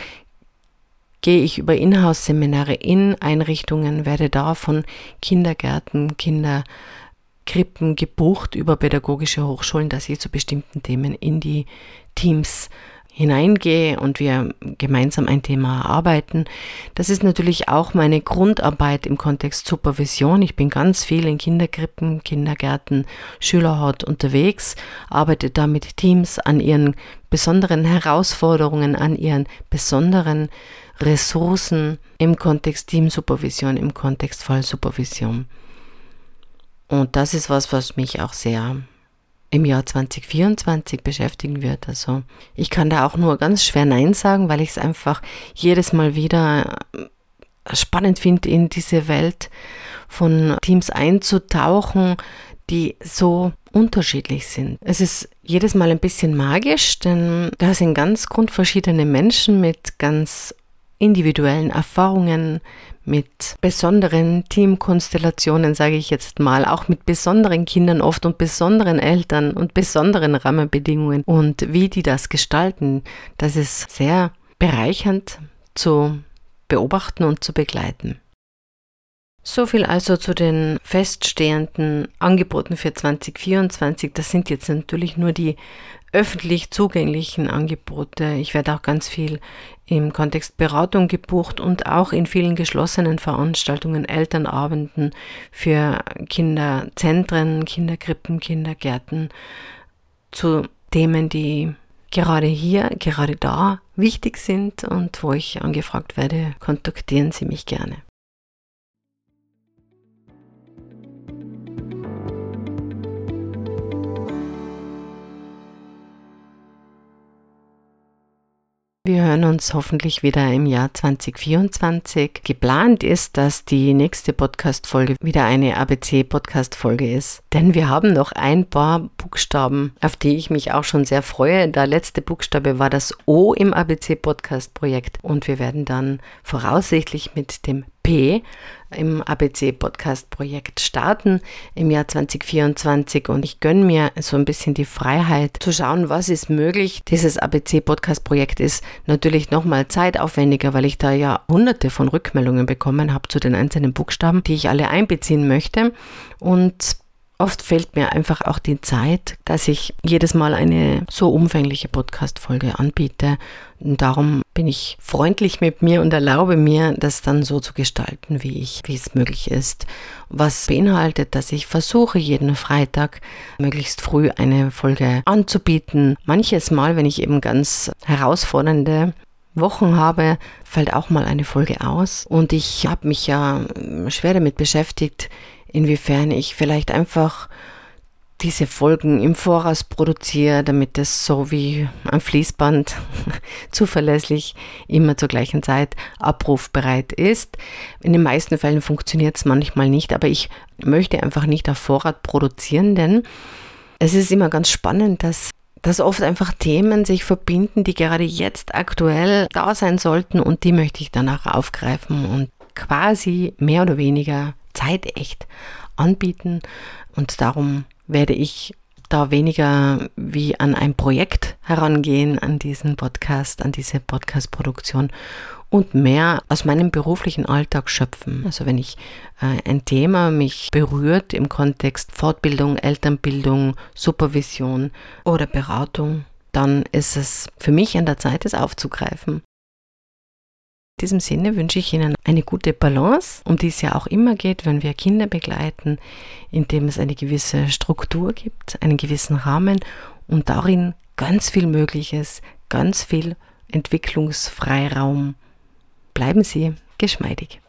gehe ich über Inhouse-Seminare in Einrichtungen, werde da von Kindergärten, Kinderkrippen gebucht über pädagogische Hochschulen, dass ich zu bestimmten Themen in die Teams hineingehe und wir gemeinsam ein Thema erarbeiten. Das ist natürlich auch meine Grundarbeit im Kontext Supervision. Ich bin ganz viel in Kinderkrippen, Kindergärten, Schülerhort unterwegs, arbeite da mit Teams an ihren besonderen Herausforderungen, an ihren besonderen Ressourcen im Kontext Teamsupervision, im Kontext Fallsupervision. Und das ist was, was mich auch sehr im Jahr 2024 beschäftigen wird. Also ich kann da auch nur ganz schwer Nein sagen, weil ich es einfach jedes Mal wieder spannend finde, in diese Welt von Teams einzutauchen, die so unterschiedlich sind. Es ist jedes Mal ein bisschen magisch, denn da sind ganz grundverschiedene Menschen mit ganz individuellen Erfahrungen, mit besonderen Teamkonstellationen, sage ich jetzt mal, auch mit besonderen Kindern oft und besonderen Eltern und besonderen Rahmenbedingungen und wie die das gestalten, das ist sehr bereichernd zu beobachten und zu begleiten. So viel also zu den feststehenden Angeboten für 2024. Das sind jetzt natürlich nur die öffentlich zugänglichen Angebote. Ich werde auch ganz viel im Kontext Beratung gebucht und auch in vielen geschlossenen Veranstaltungen, Elternabenden für Kinderzentren, Kinderkrippen, Kindergärten zu Themen, die gerade hier, gerade da wichtig sind und wo ich angefragt werde, kontaktieren Sie mich gerne. Wir hören uns hoffentlich wieder im Jahr 2024. Geplant ist, dass die nächste Podcast-Folge wieder eine ABC-Podcast-Folge ist. Denn wir haben noch ein paar Buchstaben, auf die ich mich auch schon sehr freue. Der letzte Buchstabe war das O im ABC-Podcast-Projekt. Und wir werden dann voraussichtlich mit dem P im ABC Podcast Projekt starten im Jahr 2024 und ich gönne mir so ein bisschen die Freiheit zu schauen, was ist möglich. Dieses ABC Podcast Projekt ist natürlich nochmal zeitaufwendiger, weil ich da ja hunderte von Rückmeldungen bekommen habe zu den einzelnen Buchstaben, die ich alle einbeziehen möchte und Oft fehlt mir einfach auch die Zeit, dass ich jedes Mal eine so umfängliche Podcast-Folge anbiete. Und darum bin ich freundlich mit mir und erlaube mir, das dann so zu gestalten, wie ich, wie es möglich ist. Was beinhaltet, dass ich versuche, jeden Freitag möglichst früh eine Folge anzubieten. Manches Mal, wenn ich eben ganz herausfordernde Wochen habe, fällt auch mal eine Folge aus. Und ich habe mich ja schwer damit beschäftigt, inwiefern ich vielleicht einfach diese Folgen im Voraus produziere, damit es so wie am Fließband zuverlässig immer zur gleichen Zeit abrufbereit ist. In den meisten Fällen funktioniert es manchmal nicht, aber ich möchte einfach nicht auf Vorrat produzieren, denn es ist immer ganz spannend, dass dass oft einfach Themen sich verbinden, die gerade jetzt aktuell da sein sollten und die möchte ich danach aufgreifen und quasi mehr oder weniger zeitecht anbieten. Und darum werde ich da weniger wie an ein Projekt herangehen, an diesen Podcast, an diese Podcast-Produktion und mehr aus meinem beruflichen Alltag schöpfen. Also wenn ich äh, ein Thema mich berührt im Kontext Fortbildung, Elternbildung, Supervision oder Beratung, dann ist es für mich an der Zeit, es aufzugreifen in diesem Sinne wünsche ich Ihnen eine gute Balance, um die es ja auch immer geht, wenn wir Kinder begleiten, indem es eine gewisse Struktur gibt, einen gewissen Rahmen und darin ganz viel Mögliches, ganz viel Entwicklungsfreiraum. Bleiben Sie geschmeidig.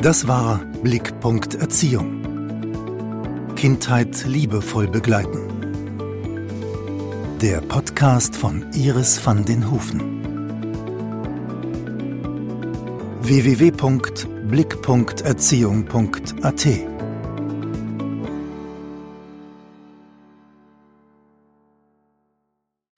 Das war Blickpunkt Erziehung Kindheit liebevoll begleiten. Der Podcast von Iris van den Hufen. www.blick.erziehung.at